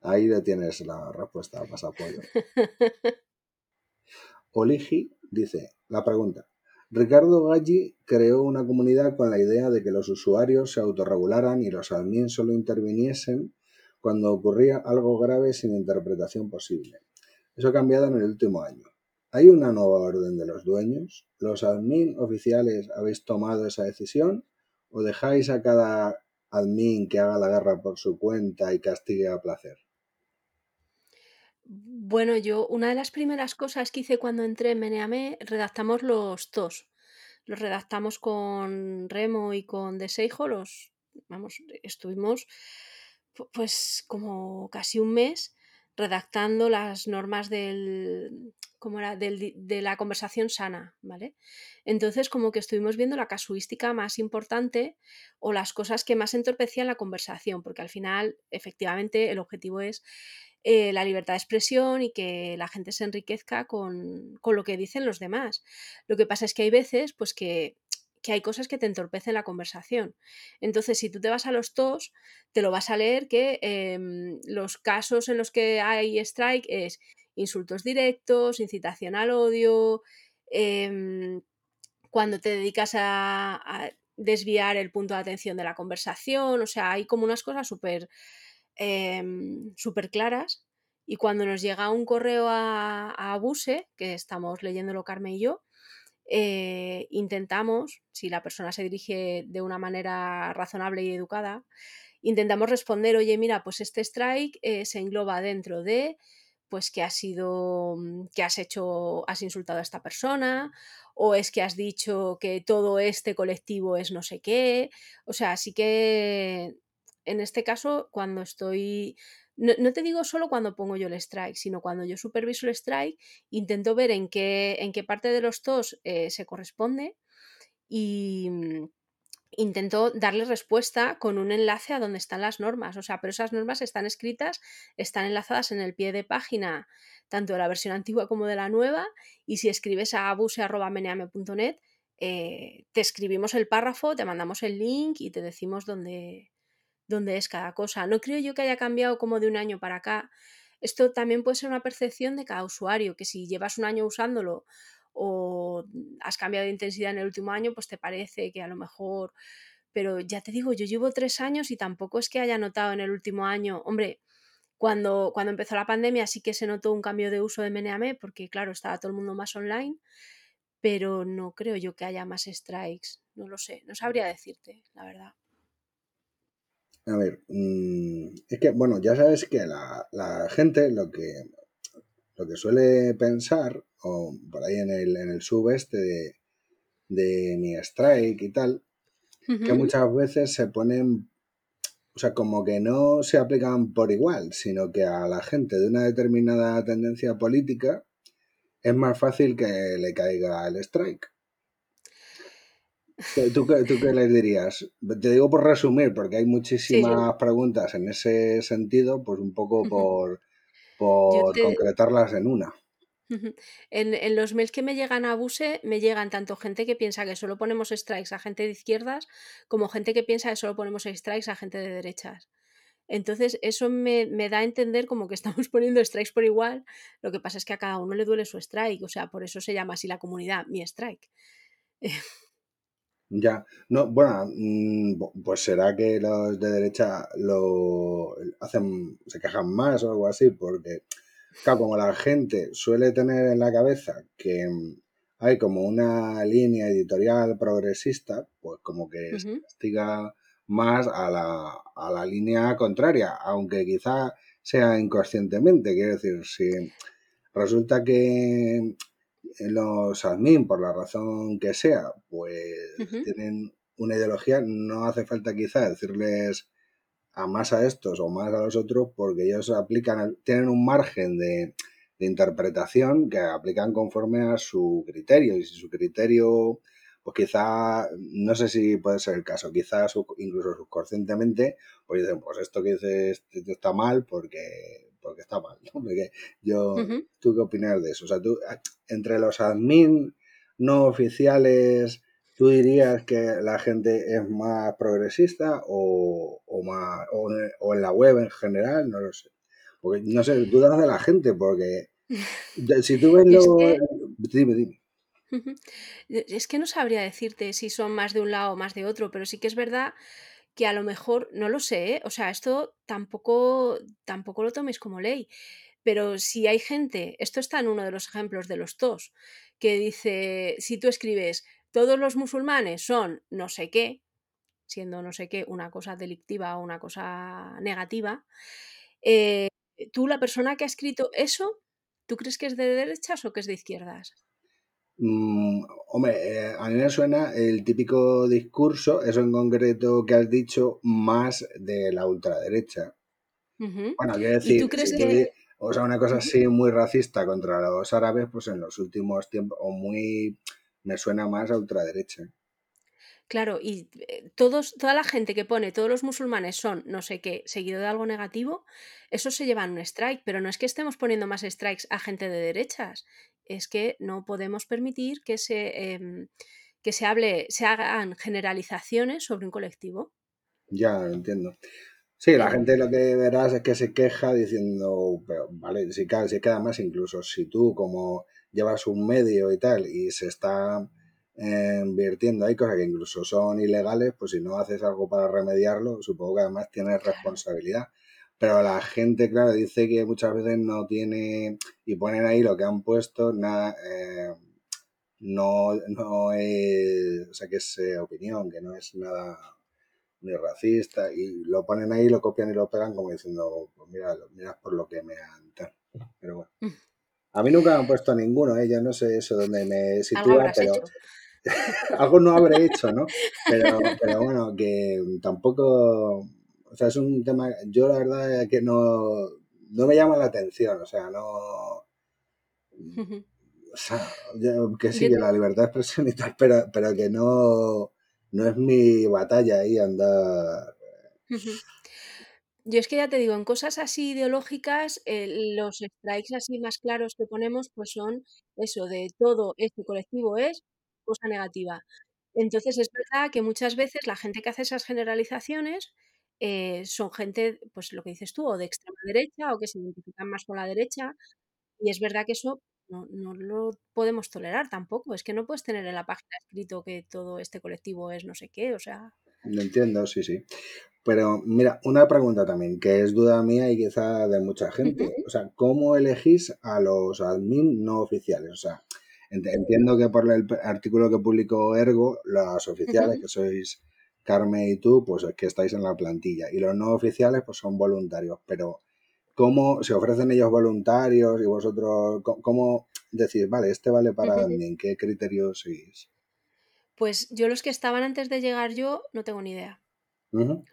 Ahí ya tienes la respuesta, más apoyo. Oligi dice, la pregunta. Ricardo Galli creó una comunidad con la idea de que los usuarios se autorregularan y los admins solo interviniesen cuando ocurría algo grave sin interpretación posible. Eso ha cambiado en el último año. ¿Hay una nueva orden de los dueños? ¿Los admin oficiales habéis tomado esa decisión? ¿O dejáis a cada admin que haga la guerra por su cuenta y castigue a placer?
Bueno, yo una de las primeras cosas que hice cuando entré en Meneame, redactamos los TOS. Los redactamos con Remo y con Deseijo, los, vamos, estuvimos pues como casi un mes redactando las normas del, de la conversación sana, ¿vale? Entonces, como que estuvimos viendo la casuística más importante o las cosas que más entorpecían la conversación, porque al final, efectivamente, el objetivo es eh, la libertad de expresión y que la gente se enriquezca con, con, lo que dicen los demás. Lo que pasa es que hay veces, pues que que hay cosas que te entorpecen la conversación. Entonces, si tú te vas a los TOS, te lo vas a leer que em, los casos en los que hay strike es insultos directos, incitación al odio, em, cuando te dedicas a, desviar el punto de atención de la conversación, o sea, hay como unas cosas súper em, claras. Y cuando nos llega un correo a, a Abuse, que estamos leyéndolo Carmen y yo, eh, intentamos, si la persona se dirige de una manera razonable y educada, intentamos responder, oye, mira, pues este strike eh, se engloba dentro de, pues que has sido, mm, que has hecho, has insultado a esta persona, o es que has dicho que todo este colectivo es no sé qué. O sea, así que en este caso, cuando estoy no, te digo solo cuando pongo yo el strike, sino cuando yo superviso el strike, intento ver en qué, en qué parte de los TOS eh, se corresponde y, intento darle respuesta con un enlace a donde están las normas. O sea, pero esas normas están escritas, están enlazadas en el pie de página, tanto de la versión antigua como de la nueva. Y si escribes a abuse.meneame.net, eh, te escribimos el párrafo, te mandamos el link y te decimos dónde, dónde es cada cosa. No creo yo que haya cambiado como de un año para acá. Esto también puede ser una percepción de cada usuario, que si llevas un año usándolo o has cambiado de intensidad en el último año, pues te parece que a lo mejor... Pero ya te digo, yo llevo tres años y tampoco es que haya notado en el último año, hombre, cuando, cuando empezó la pandemia sí que se notó un cambio de uso de Meneame, porque claro, estaba todo el mundo más online, pero no creo yo que haya más strikes, no lo sé, no sabría decirte, la verdad.
A ver, mm, es que, bueno, ya sabes que la, la gente lo que, lo que suele pensar o por ahí en el, en el sub este de, mi strike y tal, que muchas veces se ponen, o sea, como que no se aplican por igual, sino que a la gente de una determinada tendencia política es más fácil que le caiga el strike. ¿Tú, ¿Tú, qué les dirías? Te digo por resumir, porque hay muchísimas preguntas en ese sentido, pues un poco por, por concretarlas en una.
En, los mails que me llegan a Buse, me llegan tanto gente que piensa que solo ponemos strikes a gente de izquierdas, como gente que piensa que solo ponemos strikes a gente de derechas. Entonces, eso me, da a entender como que estamos poniendo strikes por igual. Lo que pasa es que a cada uno le duele su strike. O sea, por eso se llama así la comunidad, mi strike.
Ya, no, bueno, mm, pues será que los de derecha lo hacen, se quejan más o algo así, porque Claro, como la gente suele tener en la cabeza que hay como una línea editorial progresista, pues como que se castiga más a la, a la línea contraria, aunque quizá sea inconscientemente. Quiero decir, si resulta que los admin, por la razón que sea, pues tienen una ideología, no hace falta quizá decirles a más a estos o más a los otros porque ellos aplican, tienen un margen de, interpretación que aplican conforme a su criterio y si su criterio pues quizá, no sé si puede ser el caso, quizá incluso subconscientemente, pues dicen, pues esto que dices está mal porque, porque está mal, ¿no? Porque yo, ¿tú qué opinas de eso? O sea, tú, entre los admin no oficiales ¿Tú dirías que la gente es más progresista o, más o, en la web en general? No lo sé. Porque no sé, dudas de la gente, porque si tú ves lo. Dime, dime.
Es que no sabría decirte si son más de un lado o más de otro, pero sí que es verdad que a lo mejor, no lo sé, ¿eh? o sea, esto tampoco, tampoco lo toméis como ley, pero si hay gente, esto está en uno de los ejemplos de los TOS, que dice, si tú escribes todos los musulmanes son no sé qué, siendo no sé qué una cosa delictiva o una cosa negativa, eh, tú, la persona que ha escrito eso, ¿tú crees que es de derechas o que es de izquierdas?
Mm, hombre, eh, a mí me suena el típico discurso, eso en concreto que has dicho, más de la ultraderecha. Bueno, quiero decir, tú crees que... o sea, una cosa así muy racista contra los árabes, pues en los últimos tiempos, o muy me suena más a ultraderecha.
Claro, y eh, todos, toda la gente que pone todos los musulmanes son no sé qué, seguido de algo negativo, eso se lleva un strike, pero no es que estemos poniendo más strikes a gente de derechas, es que no podemos permitir que se, em, que se hable, se hagan generalizaciones sobre un colectivo.
Ya, entiendo. Sí, la gente lo que verás es que se queja diciendo, pero vale, si, si queda más incluso si tú como llevas un medio y tal y se está eh, invirtiendo hay cosas que incluso son ilegales, pues si no haces algo para remediarlo, supongo que además tienes responsabilidad. Pero la gente, claro, dice que muchas veces no tiene, y ponen ahí lo que han puesto, nada, eh, no, no es, o sea, que es eh, opinión, que no es nada ni racista, y lo ponen ahí, lo copian y lo pegan como diciendo, pues mira, mira por lo que me han... Pero bueno. Mm. A mí nunca me han puesto ninguno, ¿eh? no sé eso dónde me sitúa, pero algo no habré hecho, ¿no? Pero, bueno, que tampoco, o sea, es un tema, yo la verdad es que no, no me llama la atención, o sea, no... O sea, que sí, que la libertad de expresión y tal, pero, pero que no, no es mi batalla ahí andar.
Yo es que ya te digo, en cosas así ideológicas, eh, los strikes así más claros que ponemos, pues son eso de todo este colectivo es cosa negativa. Entonces es verdad que muchas veces la gente que hace esas generalizaciones eh, son gente, pues lo que dices tú, o de extrema derecha o que se identifican más con la derecha. Y es verdad que eso no, no lo podemos tolerar tampoco. Es que no puedes tener en la página escrito que todo este colectivo es no sé qué, o sea.
Lo entiendo, sí, sí. Pero mira, una pregunta también, que es duda mía y quizá de mucha gente. O sea, ¿cómo elegís a los admin no oficiales? O sea, ent- entiendo que por el artículo que publicó Ergo, las oficiales, que sois Carmen y tú, pues es que estáis en la plantilla. Y los no oficiales, pues son voluntarios. Pero, ¿cómo se ofrecen ellos voluntarios y vosotros, cómo decís, vale, este vale para admin? ¿Qué criterios seguís?
Pues yo los que estaban antes de llegar yo no tengo ni idea.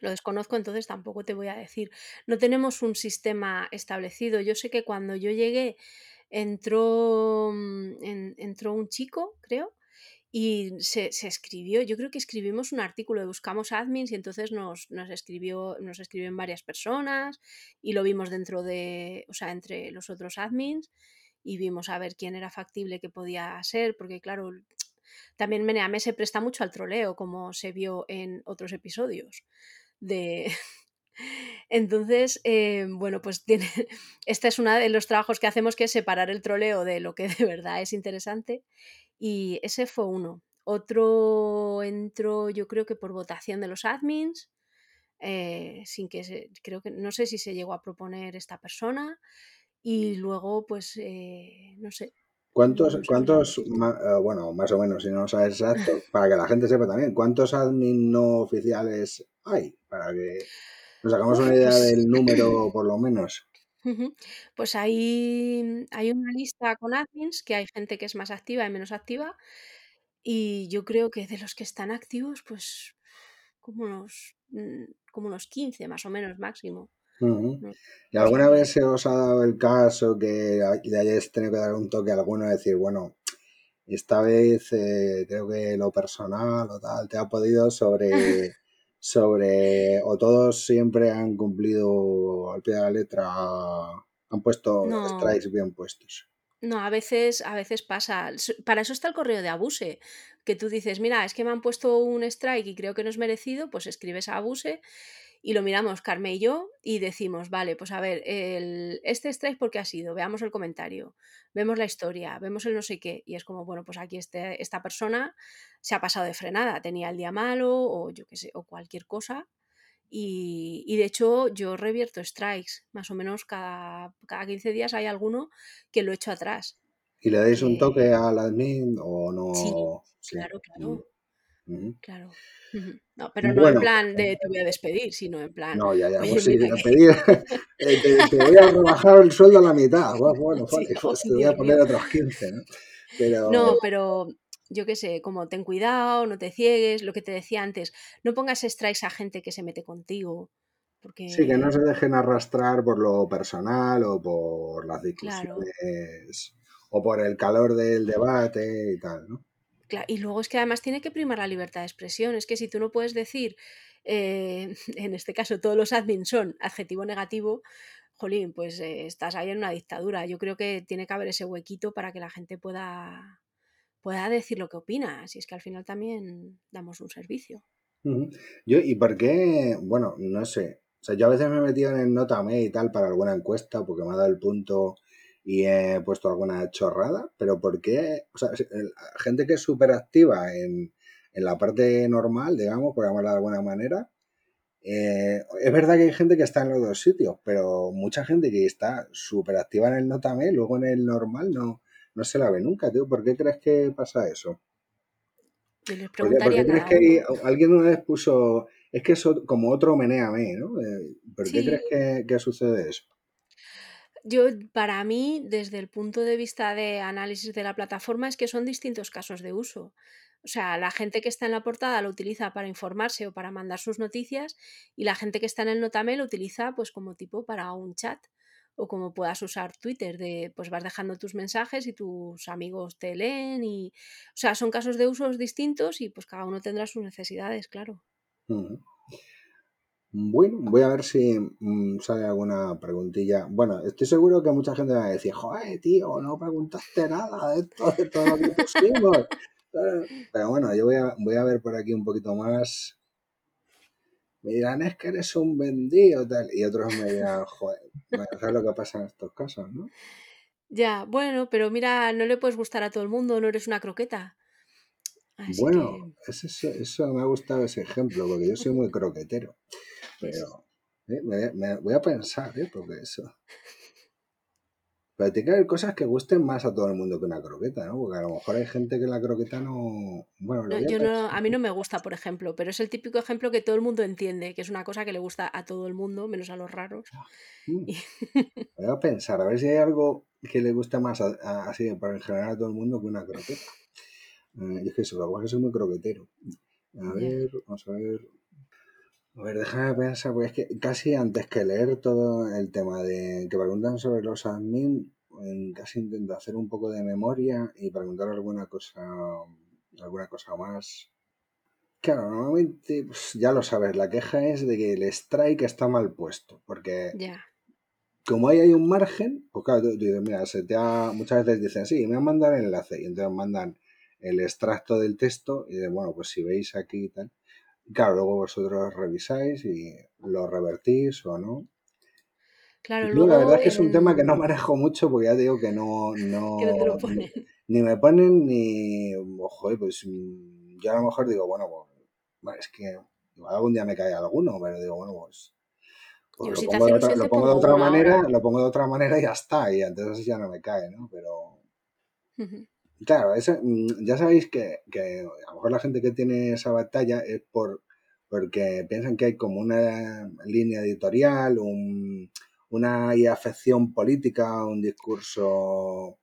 Lo desconozco, entonces tampoco te voy a decir. No tenemos un sistema establecido. Yo sé que cuando yo llegué entró, mm, en- entró un chico, creo, y se, se escribió, yo creo que escribimos un artículo, buscamos admins y entonces nos, nos escribió, nos escribieron varias personas y lo vimos dentro de, o sea, entre los otros admins y vimos a ver quién era factible que podía ser, porque claro, también Meneame se presta mucho al troleo, como se vio en otros episodios de... Entonces, eh, bueno, pues tiene, este es uno de los trabajos que hacemos, que es separar el troleo de lo que de verdad es interesante. Y ese fue uno. Otro entró, yo creo que por votación de los admins, eh, sin que se, creo que no sé si se llegó a proponer esta persona. Y luego, pues, eh, no sé,
¿Cuántos,
no
cuántos, ma- eh, bueno, más o menos, si no sabes exacto, para que la gente sepa también, ¿cuántos admin no oficiales hay? Para que nos hagamos una idea del número, por lo menos.
Ujú. Pues hay, hay una lista con admins, que hay gente que es más activa y menos activa, y yo creo que de los que están activos, pues como unos, mm, como unos 15 más o menos máximo.
Ujú.
No,
¿Y
no
alguna vez se os ha dado el caso que le hayáis tenido que dar un toque a alguno y decir, bueno, esta vez eh, creo que lo personal o tal te ha podido sobre, sobre, o todos siempre han cumplido al pie de la letra, han puesto
No,
strikes bien puestos?
no, a veces, a veces pasa. Para eso está el correo de Abuse, que tú dices, mira, es que me han puesto un strike y creo que no es merecido, pues escribes a Abuse y lo miramos Carme y yo y decimos, vale, pues a ver, el, este strike por qué ha sido, veamos el comentario, vemos la historia, vemos el no sé qué, y es como, bueno, pues aquí este, esta persona se ha pasado de frenada, tenía el día malo o yo qué sé, o cualquier cosa. Y, y de hecho yo revierto strikes, más o menos cada, cada 15 días hay alguno que lo echo atrás.
¿Y le dais un
Que
toque al admin o no?
sí,
Sí.
claro,
Mm,
claro. No, pero no en plan de te voy a despedir, sino en plan,
no, ya, ya, pues sí,
mira
a
que
pedir, eh, te, te voy a rebajar el sueldo a la mitad. Bueno,
sí,
vale, pues te voy a poner otros 15, ¿no? Pero
No, pero yo qué sé, como ten cuidado, no te ciegues, lo que te decía antes, no pongas strikes a gente que se mete contigo,
sí, que no se
porque,
dejen arrastrar por lo personal o por las
claro,
discusiones o por el calor del debate y tal, ¿no?
Y luego es que además tiene que primar la libertad de expresión. Es que si tú no puedes decir, eh, en este caso todos los admins son adjetivo negativo, jolín, pues eh, estás ahí en una dictadura. Yo creo que tiene que haber ese huequito para que la gente pueda, pueda decir lo que opina. Si es que al final también damos un servicio.
Yo, ¿y por qué? Bueno, no sé. O sea, yo a veces me he metido en el Nótame y tal para alguna encuesta porque me ha dado el punto y he puesto alguna chorrada, pero ¿por qué? O sea, gente que es súper activa en, en la parte normal, digamos, por llamarla de alguna manera, eh, es verdad que hay gente que está en los dos sitios, pero mucha gente que está súper activa en el Nótame, luego en el normal no, no se la ve nunca, tío. ¿Por qué crees que pasa eso?
Yo les
¿Por qué, por
preguntaría
qué
a
crees que hay- alguien una vez puso, es que es como otro menéame, ¿no? Eh, ¿Por qué
Sí,
crees que, que sucede eso?
Yo para mí, desde el punto de vista de análisis de la plataforma, es que son distintos casos de uso. O sea, la gente que está en la portada lo utiliza para informarse o para mandar sus noticias y la gente que está en el Notame lo utiliza pues como tipo para un chat o como puedas usar Twitter, de pues vas dejando tus mensajes y tus amigos te leen y, o sea, son casos de usos distintos y pues cada uno tendrá sus necesidades, claro.
Bueno, voy a ver si mm, sale alguna preguntilla. Bueno, estoy seguro que mucha gente va a decir, joder, tío, no preguntaste nada de, esto, de todo lo que pusimos. Pero bueno, yo voy a, voy a ver por aquí un poquito más. Me dirán, es que eres un vendido, tal. Y otros me dirán, joder, ¿sabes lo que pasa en estos casos, no?
Ya, bueno, pero mira, no le puedes gustar a todo el mundo, no eres una croqueta.
Así bueno, eso, eso, me ha gustado ese ejemplo, porque yo soy muy croquetero. Pero eh, me, voy a pensar, ¿eh? Porque eso. Pero tiene que haber cosas que gusten más a todo el mundo que una croqueta, ¿no? Porque a lo mejor hay gente que la croqueta no. Bueno,
no, yo no, a mí no me gusta, por ejemplo, pero es el típico ejemplo que todo el mundo entiende, que es una cosa que le gusta a todo el mundo, menos a los raros. Ah,
mm. Voy a pensar, a ver si hay algo que le guste más así, para en general a todo el mundo que una croqueta. Eh, es que eso, lo que soy muy croquetero. A ver, vamos a ver. A ver, déjame pensar, porque es que casi antes que leer todo el tema de que preguntan sobre los admin, casi intento hacer un poco de memoria y preguntar alguna cosa, alguna cosa más. Claro, normalmente, pues, ya lo sabes, la queja es de que el strike está mal puesto, porque como ahí hay un margen, pues claro, tú, dices, mira, se te ha, muchas veces dicen, sí, me han mandado el enlace, y entonces mandan el extracto del texto y de, bueno, pues si veis aquí y tal. Claro, luego vosotros revisáis y lo revertís o no. Claro, luego, la verdad es que es un tema que no manejo mucho porque ya digo que no, no, Ni, me ponen ni, ojo, pues mm, yo a lo mejor digo, bueno, pues, es que algún día me cae alguno, pero digo, bueno, pues, pues lo, pongo de otra, lo pongo de otra manera, lo pongo de otra manera y ya está, y entonces ya no me cae, ¿no? Pero... Claro, mm, ya sabéis que, a lo mejor la gente que tiene esa batalla es por porque piensan que hay como una línea editorial, una afección política, un discurso.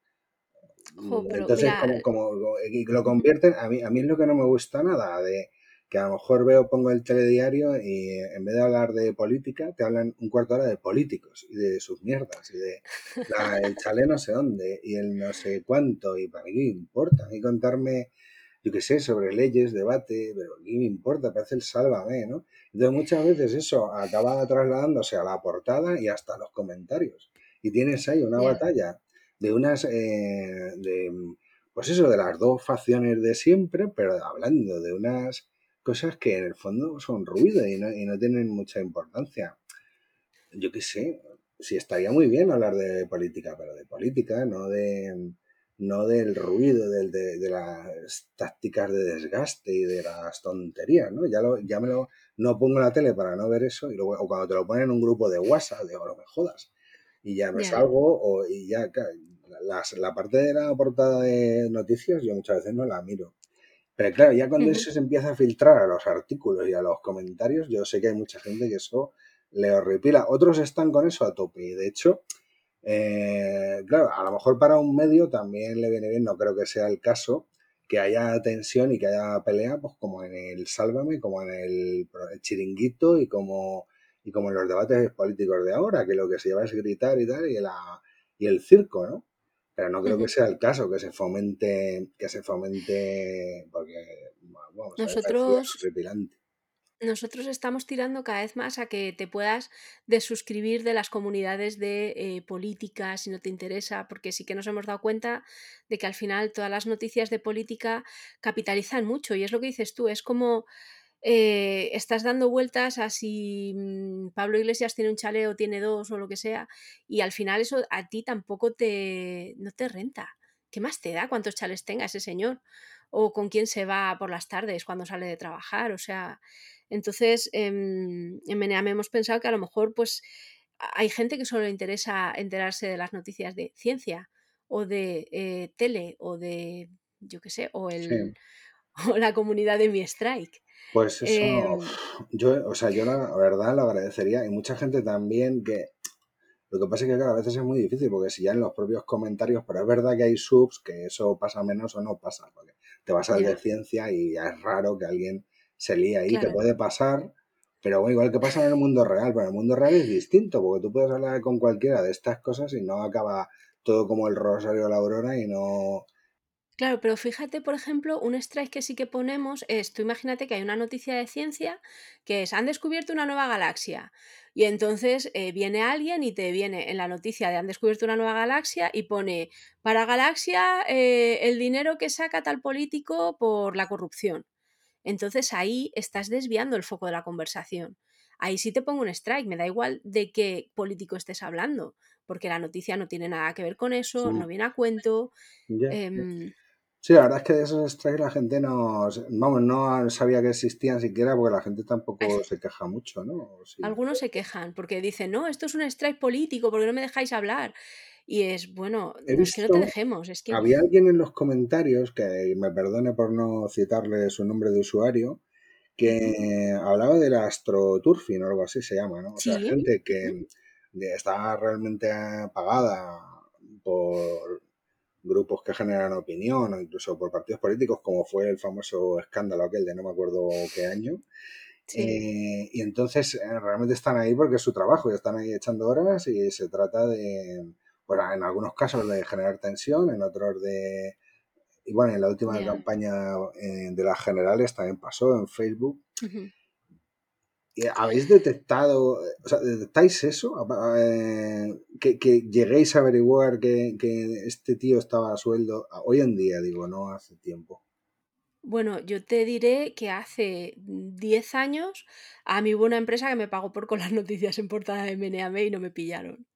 entonces, como, lo convierten, a mí, a mí es lo que no me gusta nada de que a lo mejor veo, pongo el telediario y en vez de hablar de política, te hablan un cuarto de hora de políticos y de sus mierdas y de el chale no sé dónde y el no sé cuánto y para mí qué importa, a mí contarme, yo qué sé, sobre leyes, debate, pero qué me importa, parece el sálvame, ¿no? Entonces muchas veces eso acaba trasladándose a la portada y hasta los comentarios. Y tienes ahí una batalla de unas, eh, de, pues eso, de las dos facciones de siempre, pero hablando de unas cosas que en el fondo son ruido y no, y no tienen mucha importancia. Yo qué sé, sí estaría muy bien hablar de política, pero de política, no de no del ruido, del, de, las tácticas de desgaste y de las tonterías, ¿no? Ya, lo, ya me lo, no pongo la tele para no ver eso, y luego, o cuando te lo ponen en un grupo de WhatsApp, digo, no me jodas, y ya me salgo, o, y ya, la, parte de la portada de noticias yo muchas veces no la miro. Pero claro, ya cuando eso se empieza a filtrar a los artículos y a los comentarios, yo sé que hay mucha gente que eso le horripila. Otros están con eso a tope. Y de hecho, eh, claro, a lo mejor para un medio también le viene bien, no creo que sea el caso, que haya tensión y que haya pelea, pues como en el Sálvame, como en el, chiringuito y como, y como en los debates políticos de ahora, que lo que se lleva es gritar y tal, y, la, y el circo, ¿no? Pero no creo que sea el caso que se fomente, que se fomente, porque vamos,
nosotros, nosotros estamos tirando cada vez más a que te puedas desuscribir de las comunidades de eh, política si no te interesa, porque sí que nos hemos dado cuenta de que al final todas las noticias de política capitalizan mucho y es lo que dices tú, es como eh, estás dando vueltas a si mm, Pablo Iglesias tiene un chale o tiene dos o lo que sea, y al final eso a ti tampoco te, no te renta. ¿Qué más te da cuántos chales tenga ese señor? O con quién se va por las tardes cuando sale de trabajar. O sea, entonces en Meneame hemos pensado que a lo mejor pues hay gente que solo le interesa enterarse de las noticias de ciencia o de eh, tele o de, yo qué sé, o, el, o la comunidad de mi strike.
Pues eso, em, yo, o sea, yo la verdad lo agradecería y mucha gente también que lo que pasa es que a veces es muy difícil porque si ya en los propios comentarios, pero es verdad que hay subs que eso pasa menos o no pasa, porque te vas a de ciencia y ya es raro que alguien se líe ahí, te puede pasar Pero bueno, igual que pasa en el mundo real, pero en el mundo real es distinto, porque tú puedes hablar con cualquiera de estas cosas y no acaba todo como el Rosario de la Aurora y no...
Claro, pero fíjate, por ejemplo, un strike que sí que ponemos es, tú imagínate que hay una noticia de ciencia que es, han descubierto una nueva galaxia. Y entonces eh, viene alguien y te viene en la noticia de han descubierto una nueva galaxia y pone, para galaxia, eh, el dinero que saca tal político por la corrupción. Entonces ahí estás desviando el foco de la conversación. Ahí sí te pongo un strike, me da igual de qué político estés hablando, porque la noticia no tiene nada que ver con eso, no viene a cuento. Em,
Sí, la verdad es que de esos strikes la gente no, vamos, no sabía que existían siquiera porque la gente tampoco se queja mucho, ¿no?
Algunos se quejan porque dicen, no, esto es un strike político, porque no me dejáis hablar. Y es, bueno, es que no te dejemos. Es que...
Había alguien en los comentarios, que me perdone por no citarle su nombre de usuario, que hablaba del astroturfing o algo así se llama, ¿no? O sea, gente que está realmente pagada por grupos que generan opinión o incluso por partidos políticos, como fue el famoso escándalo aquel de no me acuerdo qué año. Eh, y entonces eh, realmente están ahí porque es su trabajo y están ahí echando horas y se trata de, bueno, en algunos casos de generar tensión, en otros de... Y bueno, en la última campaña eh, de las generales también pasó en Facebook. ¿Habéis detectado, o sea, detectáis eso? Eh, que, lleguéis a averiguar que, este tío estaba a sueldo, hoy en día, digo, no hace tiempo.
Bueno, yo te diré que hace 10 años a mí hubo una empresa que me pagó por con las noticias en portada de Meneame y no me pillaron.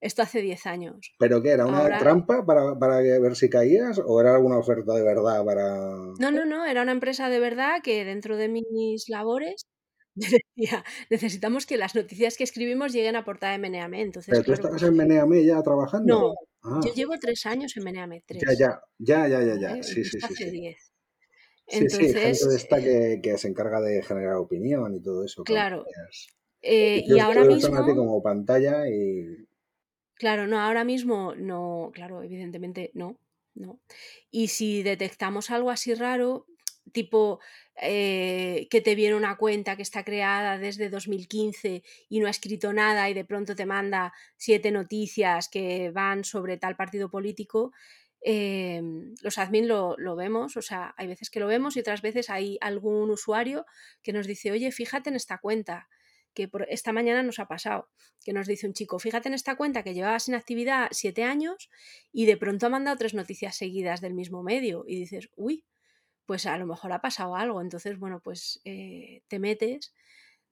Esto hace 10 años.
¿Pero qué? ¿Era una trampa para, para, ver si caías o era alguna oferta de verdad para...?
No, no, no, era una empresa de verdad que dentro de mis labores decía, necesitamos que las noticias que escribimos lleguen a portada de Meneame. Entonces,
¿Pero tú estabas en Meneame ya trabajando?
No, ah. yo llevo tres años en Meneame. Tres.
Ya, ya, ya, ya, ya, Sí, sí, sí. Hace diez. Sí, sí, gente de esta que, que, se encarga de generar opinión y todo eso.
Claro. Eh, y ahora mismo...
como pantalla y...
Claro, no, ahora mismo no, claro, evidentemente no, no. Y si detectamos algo así raro, tipo eh, que te viene una cuenta que está creada desde 2015 y no ha escrito nada y de pronto te manda siete noticias que van sobre tal partido político, em, los admin lo, lo, vemos, o sea, hay veces que lo vemos y otras veces hay algún usuario que nos dice, oye, fíjate en esta cuenta, que por esta mañana nos ha pasado, que nos dice un chico, fíjate en esta cuenta que llevaba sin actividad siete años y de pronto ha mandado tres noticias seguidas del mismo medio y dices, uy, pues a lo mejor ha pasado algo. Entonces, bueno, pues eh, te metes,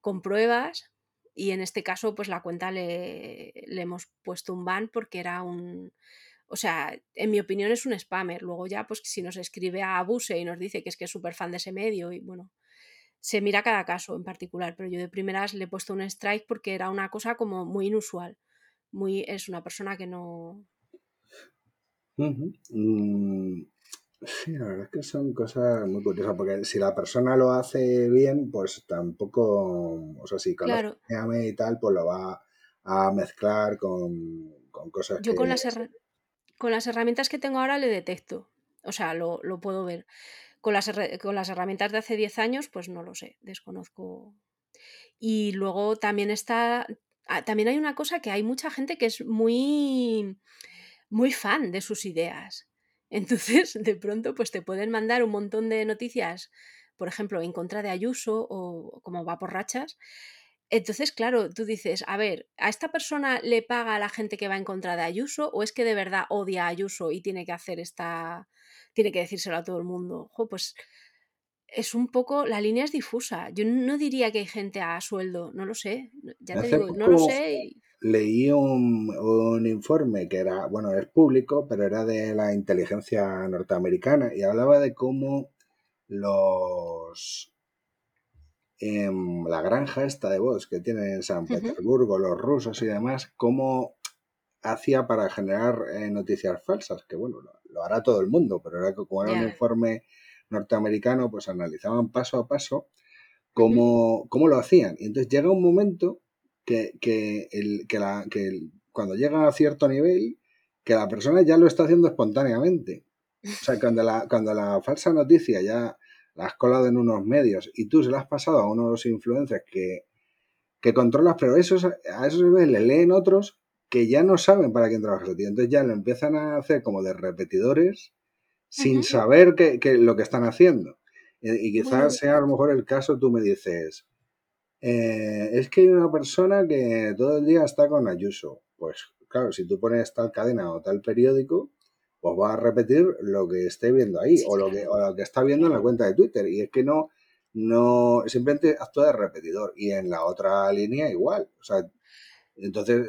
compruebas y en este caso, pues la cuenta le, le, hemos puesto un ban porque era un... O sea, en mi opinión es un spammer. Luego ya, pues si nos escribe a Abuse y nos dice que es que es súper fan de ese medio y bueno, se mira cada caso en particular, pero yo de primeras le he puesto un strike porque era una cosa como muy inusual. Muy, es una persona que no...
Sí, la verdad es que son cosas muy curiosas, porque si la persona lo hace bien, pues tampoco, o sea, si conoce y tal, pues lo va a mezclar con, cosas
Yo con, las con las herramientas que tengo ahora le detecto, o sea, lo, puedo ver. Con las, con las herramientas de hace 10 años, pues no lo sé, desconozco. Y luego también está, ah, también hay una cosa que hay mucha gente que es muy, muy fan de sus ideas. Entonces, de pronto, pues te pueden mandar un montón de noticias, por ejemplo, en contra de Ayuso o como va por rachas. Entonces, claro, tú dices, a ver, ¿a esta persona le paga a la gente que va en contra de Ayuso o es que de verdad odia a Ayuso y tiene que hacer esta, tiene que decírselo a todo el mundo? pues es un poco, la línea es difusa. Yo no diría que hay gente a sueldo, no lo sé. Ya te digo, no lo sé
leí un, informe que era, bueno, es público, pero era de la inteligencia norteamericana y hablaba de cómo los... Em, la granja esta de voz que tienen en San Petersburgo, los rusos y demás, cómo hacía para generar eh, noticias falsas, que bueno, lo, hará todo el mundo, pero era que como era un informe norteamericano, pues analizaban paso a paso cómo, cómo lo hacían. Y entonces llega un momento que, el, que, la, que cuando llega a cierto nivel, que la persona ya lo está haciendo espontáneamente. O sea, cuando la, cuando la falsa noticia ya la has colado en unos medios y tú se la has pasado a unos influencers que que controlas, pero eso, a esos le leen otros que ya no saben para quién trabajas ti. Entonces ya lo empiezan a hacer como de repetidores sin saber que, lo que están haciendo. Y, quizás sea a lo mejor el caso, tú me dices, eh, es que hay una persona que todo el día está con Ayuso. Pues claro, si tú pones tal cadena o tal periódico, pues va a repetir lo que esté viendo ahí o, lo que, o lo que está viendo en la cuenta de Twitter. Y es que no, no, simplemente actúa de repetidor. Y en la otra línea igual. O sea, entonces,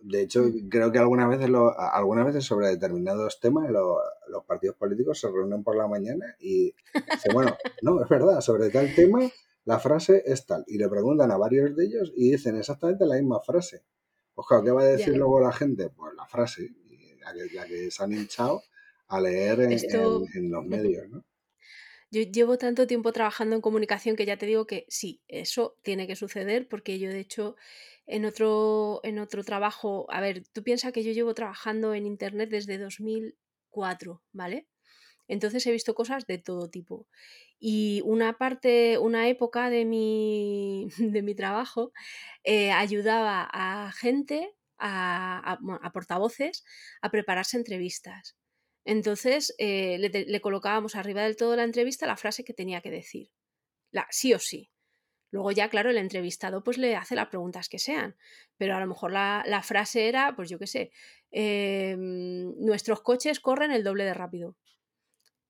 de hecho, mm. creo que algunas veces, lo, algunas veces sobre determinados temas los partidos políticos se reúnen por la mañana y dicen, bueno, no, es verdad, sobre tal tema la frase es tal. Y le preguntan a varios de ellos y dicen exactamente la misma frase. Pues claro, ¿qué va a decir luego la gente? Pues la frase, la que, se han hinchado a leer en, los medios, ¿no?
Yo llevo tanto tiempo trabajando en comunicación que ya te digo que sí, eso tiene que suceder porque yo de hecho en otro, en otro trabajo, a ver, tú piensas que yo llevo trabajando en Internet desde 2004, ¿vale? Entonces he visto cosas de todo tipo. Y una parte, una época de mi, de mi trabajo, eh, ayudaba a gente, a, portavoces, a prepararse entrevistas. Entonces eh, le, colocábamos arriba del todo la entrevista la frase que tenía que decir. La, sí o sí. Luego ya, claro, el entrevistado pues le hace las preguntas que sean, pero a lo mejor la, frase era, pues yo qué sé, em, nuestros coches corren el doble de rápido.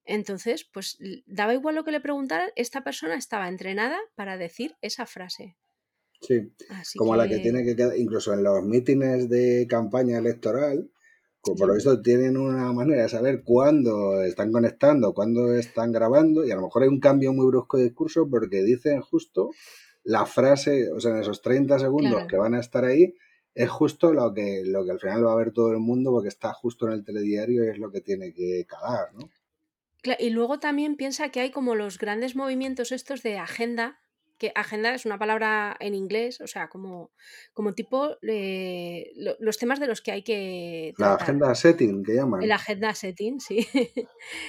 Entonces, pues daba igual lo que le preguntaran, esta persona estaba entrenada para decir esa frase.
Sí, como la que tiene que quedar, incluso en los mítines de campaña electoral, por lo visto tienen una manera de saber cuándo están conectando, cuándo están grabando, y a lo mejor hay un cambio muy brusco de discurso porque dicen justo la frase, o sea, en esos 30 segundos que van a estar ahí, es justo lo que, lo que al final va a ver todo el mundo porque está justo en el telediario y es lo que tiene que calar, ¿no?
Y luego también piensa que hay como los grandes movimientos estos de agenda, que agenda es una palabra en inglés, o sea, como, como tipo eh, los temas de los que hay que...
La agenda setting, que llaman.
El agenda setting, sí.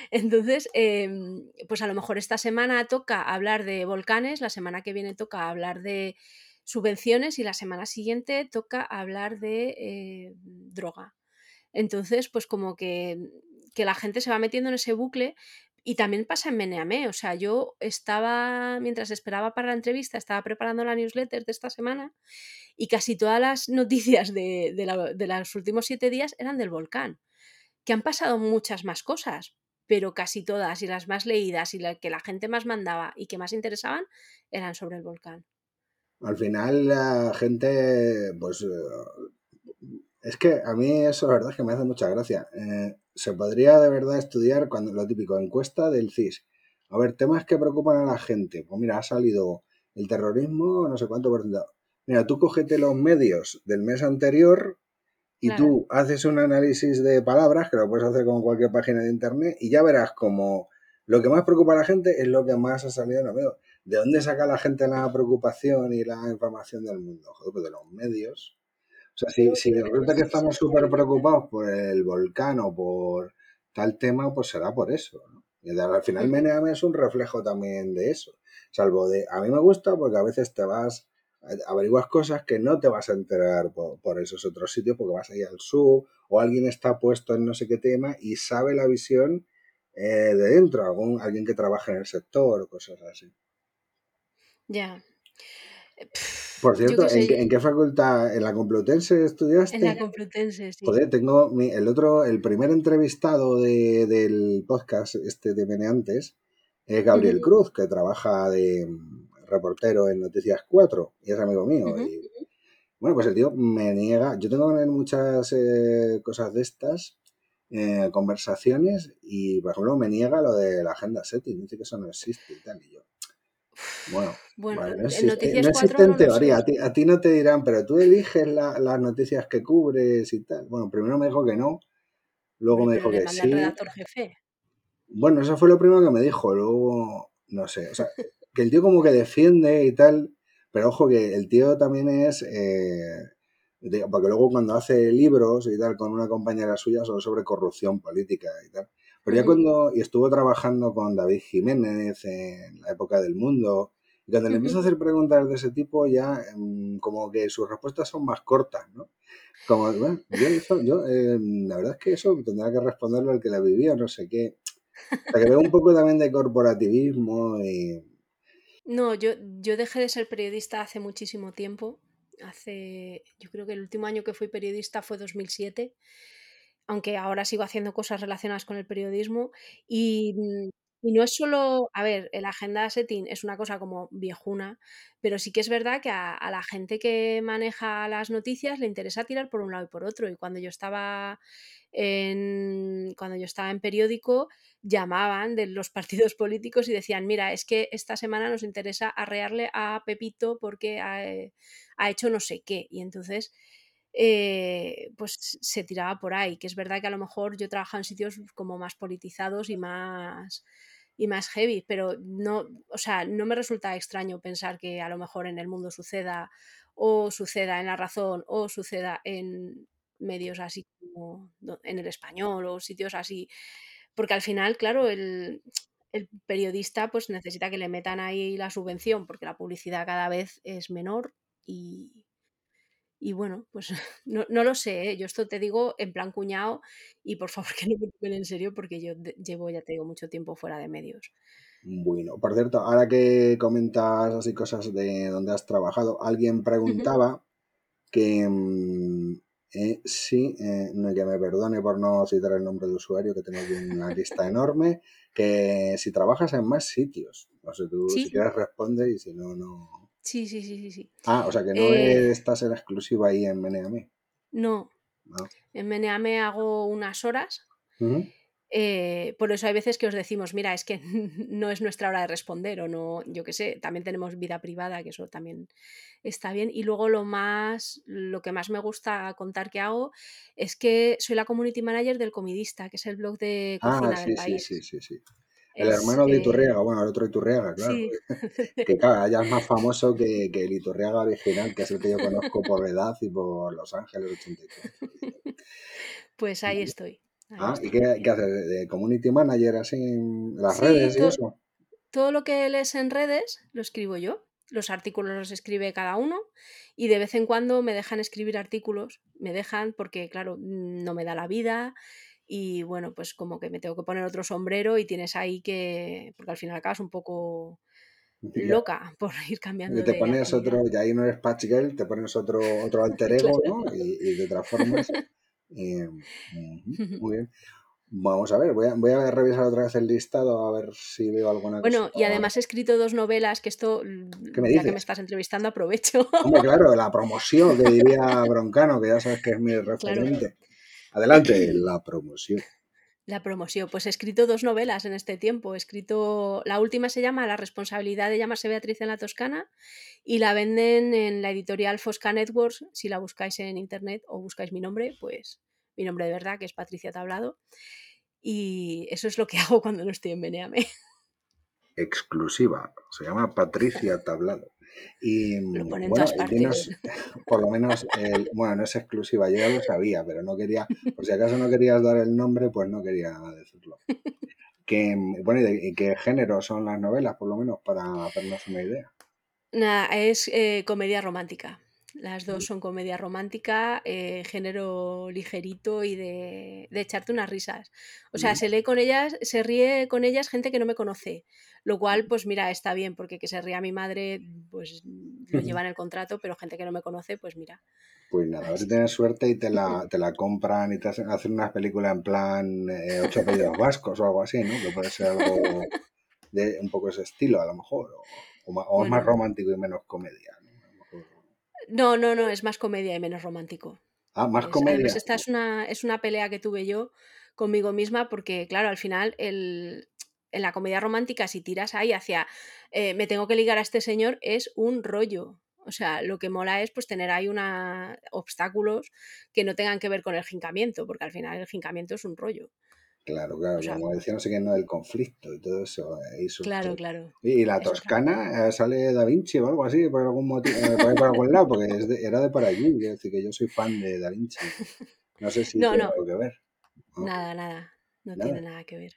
Entonces, em, pues a lo mejor esta semana toca hablar de volcanes, la semana que viene toca hablar de subvenciones y la semana siguiente toca hablar de eh, droga. Entonces, pues como que que la gente se va metiendo en ese bucle y también pasa en Meneame. O sea, yo estaba, mientras esperaba para la entrevista, estaba preparando la newsletter de esta semana y casi todas las noticias de, los últimos siete días eran del volcán. Que han pasado muchas más cosas, pero casi todas y las más leídas y las que la gente más mandaba y que más interesaban eran sobre el volcán.
Al final la gente, pues es que a mí eso la verdad es que me hace mucha gracia. Eh, se podría de verdad estudiar cuando lo típico, encuesta del CIS. A ver, temas que preocupan a la gente. Pues mira, ha salido el terrorismo, no sé cuánto por ciento. Mira, tú cógete los medios del mes anterior y tú haces un análisis de palabras, que lo puedes hacer con cualquier página de internet, y ya verás como lo que más preocupa a la gente es lo que más ha salido en los medios. ¿De dónde saca la gente la preocupación y la información del mundo? Joder, pues de los medios. O sea, si, si resulta que estamos súper preocupados por el volcán o por tal tema, pues será por eso. ¿no? Y al final Meneame es un reflejo también de eso. Salvo de, a mí me gusta porque a veces te vas, averiguas cosas que no te vas a enterar por, esos otros sitios porque vas ahí al sur o alguien está puesto en no sé qué tema y sabe la visión eh, de dentro, algún, alguien que trabaja en el sector o cosas así.
Ya.
Por cierto, ¿en, qué facultad? ¿En la Complutense estudiaste?
En la Complutense, sí.
Joder, tengo el otro, el primer entrevistado del podcast este de Meneantes es Gabriel Cruz, que trabaja de reportero en Noticias 4 y es amigo mío. bueno, pues el tío me niega. Yo tengo muchas eh, cosas de estas, eh, conversaciones, y por ejemplo me niega lo de la agenda setting, dice que eso no existe y tal. Y yo, bueno, bueno no existe, en teoría. A ti, no te dirán, pero tú eliges las noticias que cubres y tal. Bueno, primero me dijo que no, luego me dijo que sí. redactor jefe. Bueno, eso fue lo primero que me dijo. Luego, no sé, o sea, que el tío como que defiende y tal, pero ojo que el tío también es. Eh, porque luego cuando hace libros y tal con una compañera suya son sobre corrupción política y tal. Pero ya cuando y estuvo trabajando con David Jiménez en la época del mundo Y cuando le empiezo a hacer preguntas de ese tipo, ya em, como que sus respuestas son más cortas, ¿no? Como, bueno, yo, eso, yo em, la verdad es que eso tendrá que responderlo el que la vivía, no sé qué. O sea, que veo un poco también de corporativismo y...
No, yo, yo dejé de ser periodista hace muchísimo tiempo. Hace, yo creo que el último año que fui periodista fue 2007 aunque ahora sigo haciendo cosas relacionadas con el periodismo y, mm, y no es solo, a ver, el agenda setting es una cosa como viejuna, pero sí que es verdad que a, la gente que maneja las noticias le interesa tirar por un lado y por otro. Y cuando yo estaba en, cuando yo estaba en periódico, llamaban de los partidos políticos y decían, mira, es que esta semana nos interesa arrearle a Pepito porque ha, eh, ha hecho no sé qué. Y entonces eh, pues se tiraba por ahí, que es verdad que a lo mejor yo trabajo en sitios como más politizados y más y más heavy, pero no, o sea, no me resulta extraño pensar que a lo mejor en el mundo suceda o suceda en la razón o suceda en medios así como en el español o sitios así, porque al final, claro, el, el periodista pues necesita que le metan ahí la subvención porque la publicidad cada vez es menor y, y bueno, pues no, no lo sé, ¿eh? yo esto te digo en plan cuñado y por favor que no me tomen en serio porque yo llevo, ya te digo, mucho tiempo fuera de medios.
Bueno, por cierto, ahora que comentas así cosas de donde has trabajado, alguien preguntaba que mm, eh, sí, eh, no, que me perdone por no citar el nombre de usuario, que tengo aquí una lista enorme, que si trabajas en más sitios, no sé, tú si
Sí,
quieres responde y si no, no.
Sí, sí, sí, sí, sí.
Ah, o sea que no
Eh,
estás en exclusiva ahí en Meneame.
no,
No.
en Meneame hago unas horas. Eh, por eso hay veces que os decimos, mira, es que no es nuestra hora de responder o no, yo qué sé, también tenemos vida privada, que eso también está bien. Y luego lo más, lo que más me gusta contar que hago es que soy la community manager del Comidista, que es el blog de
Ah,
cocina del
sí, sí, sí,
país.
sí, sí. El
Es,
hermano de Iturriaga, bueno, el otro Iturriaga, claro.
sí,
Que claro, ya es más famoso que, que el Iturriaga original, que es el que yo conozco por edad y por Los Ángeles 84.
pues ahí estoy, ahí
Ah, ¿y qué, qué haces? ¿De community manager así en las
Sí,
redes y
to-
eso?
todo lo que lees en redes lo escribo yo. Los artículos los escribe cada uno y de vez en cuando me dejan escribir artículos. Me dejan porque, claro, no me da la vida y bueno, pues como que me tengo que poner otro sombrero y tienes ahí que, porque al final acabas un poco loca por ir
Y
cambiando
te
de
pones
actividad.
otro, y ahí no eres Patch Girl, te pones otro, otro alter ego,
Claro.
¿no? Y, y te transformas. y, ujú, muy bien. Vamos a ver, voy a, voy a revisar otra vez el listado a ver si veo alguna cosa.
Bueno, y además he escrito dos novelas, que esto, mm,
¿Qué me
ya que me estás entrevistando, aprovecho.
Hombre, claro, la promoción que diría Broncano, que ya sabes que es mi
Claro.
Adelante, la promoción.
La promoción. Pues he escrito dos novelas en este tiempo. He escrito. La última se llama La responsabilidad de llamarse Beatriz en la Toscana y la venden en la editorial Fosca Networks. Si la buscáis en internet o buscáis mi nombre, pues mi nombre de verdad, que es Patricia Tablado. Y eso es lo que hago cuando no estoy en Beneame.
Exclusiva. Se llama Patricia Tablado. Y
Lo en
bueno,
todas
por lo menos, el, bueno, no es exclusiva, yo ya lo sabía, pero no quería, por si acaso no querías dar el nombre, pues no quería decirlo. Que, bueno, ¿y, de, y qué género son las novelas, por lo menos, para hacernos una idea?
Nada, es eh, comedia romántica. Las dos son comedia romántica, eh, género ligerito y de, de, echarte unas risas. O sea, se lee con ellas, se ríe con ellas gente que no me conoce. Lo cual, pues mira, está bien, porque que se ría mi madre, pues lo lleva en el contrato, pero gente que no me conoce, pues mira.
Pues nada, a ver si tienes suerte y te la, te la compran y te hacen, hacen una película en plan eh, ocho apellidos vascos o algo así, ¿no? Que puede ser algo de un poco ese estilo, a lo mejor. O, o, o bueno, es más romántico y menos comedia.
No, no, no, es más comedia y menos romántico.
Ah, más
es,
comedia.
Además, esta es una, es una pelea que tuve yo conmigo misma porque, claro, al final el, en la comedia romántica, si tiras ahí hacia eh, me tengo que ligar a este señor, es un rollo. O sea, lo que mola es pues tener ahí una obstáculos que no tengan que ver con el jincamiento, porque al final el jincamiento es un rollo.
Claro, claro, o sea, como decía no sé qué, no, el conflicto y todo eso. Ahí
claro, claro.
Y la Toscana, es sale Da Vinci o algo así, por algún motivo, eh, por, por algún lado, porque es de, era de por allí, quiero decir que yo soy fan de Da Vinci. No sé si
no,
tiene
no.
algo que ver.
¿no? Nada, nada, no ¿Nada? tiene nada que ver.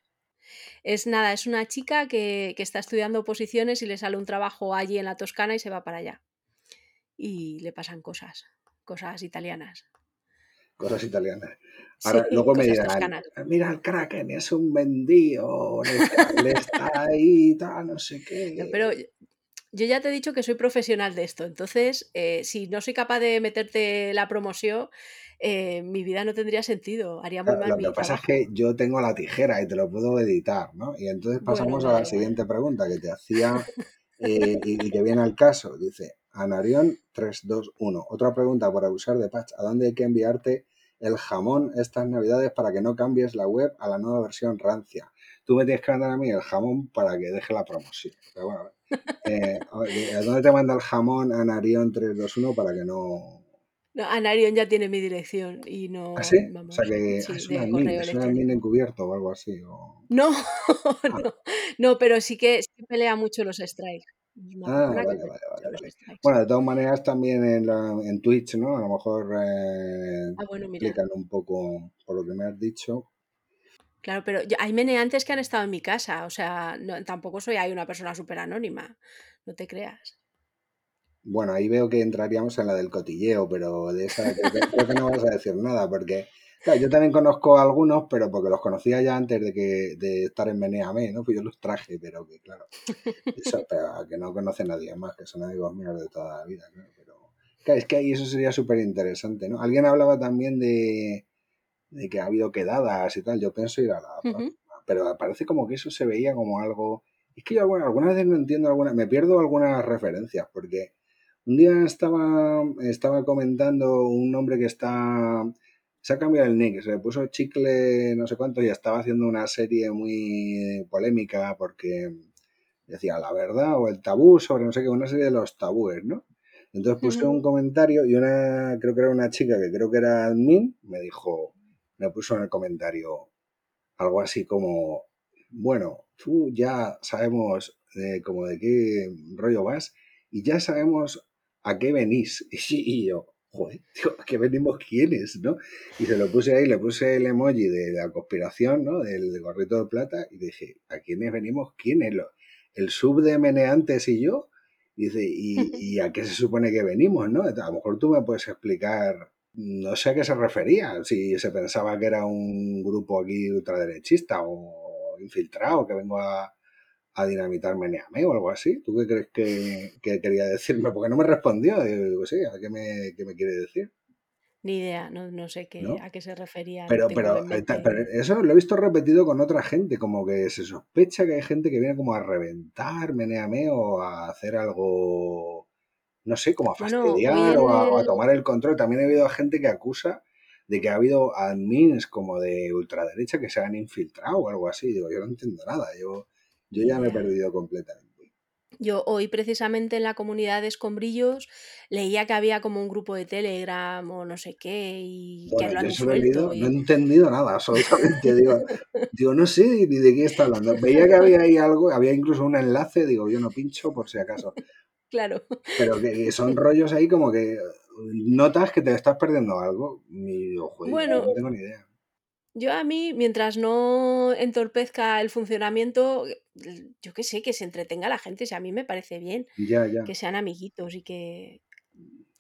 Es nada, es una chica que, que está estudiando oposiciones y le sale un trabajo allí en la Toscana y se va para allá. Y le pasan cosas, cosas italianas.
Cosas italianas.
Sí,
luego me dirán,
toscanas.
mira el Kraken, es un vendido, le está, le está ahí, tal, no sé qué.
pero yo ya te he dicho que soy profesional de esto, entonces eh, si no soy capaz de meterte la promoción, eh, mi vida no tendría sentido, haría muy
Claro,
mal
Lo que
mi
pasa es que yo tengo la tijera y te lo puedo editar, ¿no? Y entonces pasamos a la siguiente pregunta que te hacía eh, y, y que viene al caso. Dice, Anarión 321. Otra pregunta por abusar de Patch. ¿A dónde hay que enviarte el jamón estas navidades para que no cambies la web a la nueva versión rancia? Tú me tienes que mandar a mí el jamón para que deje la promoción. Pero bueno, eh, a ver, ¿a dónde te manda el jamón Anarión 321 para que no...
No, Anarion ya tiene mi dirección y
¿Ah, sí?
no,
O sea
vamos,
que
sí,
es un
de
admin, es encubierto o algo así. O...
No,
Ah,
no, no, pero sí que, sí que pelea mucho los strikes.
Ah, vale, vale, vale. Bueno, de todas maneras también en, la- en Twitch, ¿no? A lo mejor eh,
Ah, bueno,
explican un poco por lo que me has dicho.
Claro, pero yo- hay meneantes que han estado en mi casa, o sea, no- tampoco soy ahí una persona súper anónima, no te creas.
Bueno, ahí veo que entraríamos en la del cotilleo, pero de esa creo que, creo que no vas a decir nada, porque claro, yo también conozco a algunos, pero porque los conocía ya antes de que de estar en Meneame, ¿no? Pues yo los traje, pero que claro, eso, pero que no conoce nadie más, que son amigos míos de toda la vida, claro, pero claro, es que ahí eso sería súper interesante, ¿no? Alguien hablaba también de, de que ha habido quedadas y tal, yo pienso ir a la próxima, pero parece como que eso se veía como algo... Es que yo alguna- algunas veces no entiendo algunas, me pierdo algunas referencias, porque un día estaba, estaba comentando un hombre que está... Se ha cambiado el nick, se le puso chicle no sé cuánto y estaba haciendo una serie muy polémica porque decía la verdad o el tabú sobre no sé qué, una serie de los tabúes, ¿no? Entonces puse un comentario y una, creo que era una chica que creo que era admin, me dijo, me puso en el comentario algo así como, bueno, tú ya sabemos de, como de qué rollo vas y ya sabemos a qué venís. Y yo, joder, tío, ¿a qué venimos quiénes, no? Y se lo puse ahí, le puse el emoji de la conspiración, ¿no? Del gorrito de plata y dije, ¿a quiénes venimos quiénes? Lo- El sub de Meneantes y yo. Dice, ¿y, ¿y a qué se supone que venimos, no? A lo mejor tú me puedes explicar no sé a qué se refería, si se pensaba que era un grupo aquí ultraderechista o infiltrado que vengo a, a dinamitar Meneame o algo así. ¿Tú qué crees que, que quería decirme? Porque no me respondió. Digo, sí, ¿a qué me, qué me quiere decir?
Ni idea, no, no sé qué,
¿No?
a qué se refería,
Pero, pero, eh, pero eso lo he visto repetido con otra gente, como que se sospecha que hay gente que viene como a reventar Meneame o a hacer algo, no sé, como a
Bueno,
fastidiar o a, o a
el...
tomar el control. También he habido gente que acusa de que ha habido admins como de ultraderecha que se han infiltrado o algo así. Digo, yo no entiendo nada, yo, yo ya me he perdido completamente.
Yo hoy precisamente en la comunidad de escombrillos leía que había como un grupo de Telegram o no sé qué y que
Bueno,
lo
yo
han
eso lo no he entendido nada, absolutamente. Digo, digo, no sé ni de qué está hablando. Veía que había ahí algo, había incluso un enlace, digo, yo no pincho por si acaso.
claro.
Pero que, que son rollos ahí como que notas que te estás perdiendo algo. Y joder, yo
Bueno,
no tengo ni idea.
Yo a mí, mientras no entorpezca el funcionamiento, yo qué sé, que se entretenga la gente, si a mí me parece bien
Ya, ya.
que sean amiguitos y que,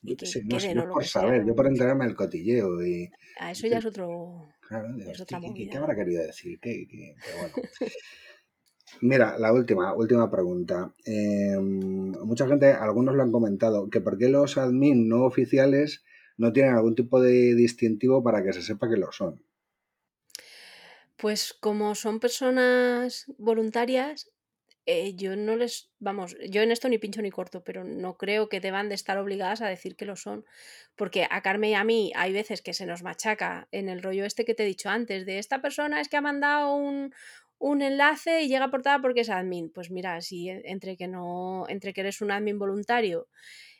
y
Yo
que
sé, no
queden
por
sea,
saber, yo por enterarme del cotilleo y...
A
y
eso ya
que-
es otro,
claro,
es otra
¿qué, qué- habrá querido decir? ¿Qué, qué? Pero bueno. Mira, la última, última pregunta. Eh, mucha gente, algunos lo han comentado, que por qué los admin no oficiales no tienen algún tipo de distintivo para que se sepa que lo son.
Pues como son personas voluntarias, eh, yo no les, vamos, yo en esto ni pincho ni corto, pero no creo que deban de estar obligadas a decir que lo son, porque a Carmen y a mí hay veces que se nos machaca en el rollo este que te he dicho antes, de esta persona es que ha mandado un, un enlace y llega portada porque es admin. Pues mira, si e- entre que no, entre que eres un admin voluntario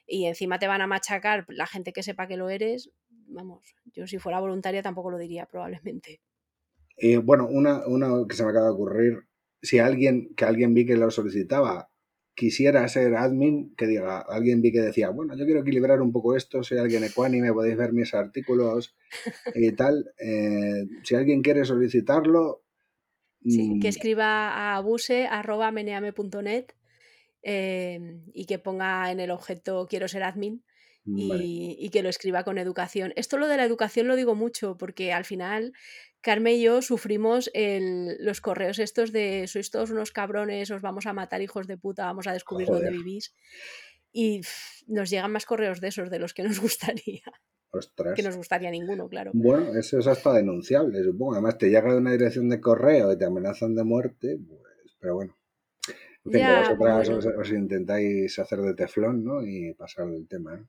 y encima te van a machacar la gente que sepa que lo eres, vamos, yo si fuera voluntaria tampoco lo diría probablemente.
Bueno, una, una que se me acaba de ocurrir, si alguien, que alguien vi que lo solicitaba, quisiera ser admin, que diga, alguien vi que decía, bueno, yo quiero equilibrar un poco esto, soy alguien ecuánime, podéis ver mis artículos y tal, eh, si alguien quiere solicitarlo,
Sí, que
Mm,
escriba a abuse.meneame.net eh, y que ponga en el objeto quiero ser admin
vale,
y, y que lo escriba con educación. Esto lo de la educación lo digo mucho porque al final Carmen y yo sufrimos el- los correos estos de sois todos unos cabrones, os vamos a matar hijos de puta, vamos a descubrir dónde vivís. Y pff, nos llegan más correos de esos de los que nos gustaría, que
ostras.
nos gustaría ninguno, claro.
Bueno, eso es hasta denunciable, supongo. Además, te llega de una dirección de correo y te amenazan de muerte, pues, pero bueno. En fin, que
Ya,
vosotras
bueno,
os, os intentáis hacer de teflón, ¿no? Y pasar del tema, ¿eh?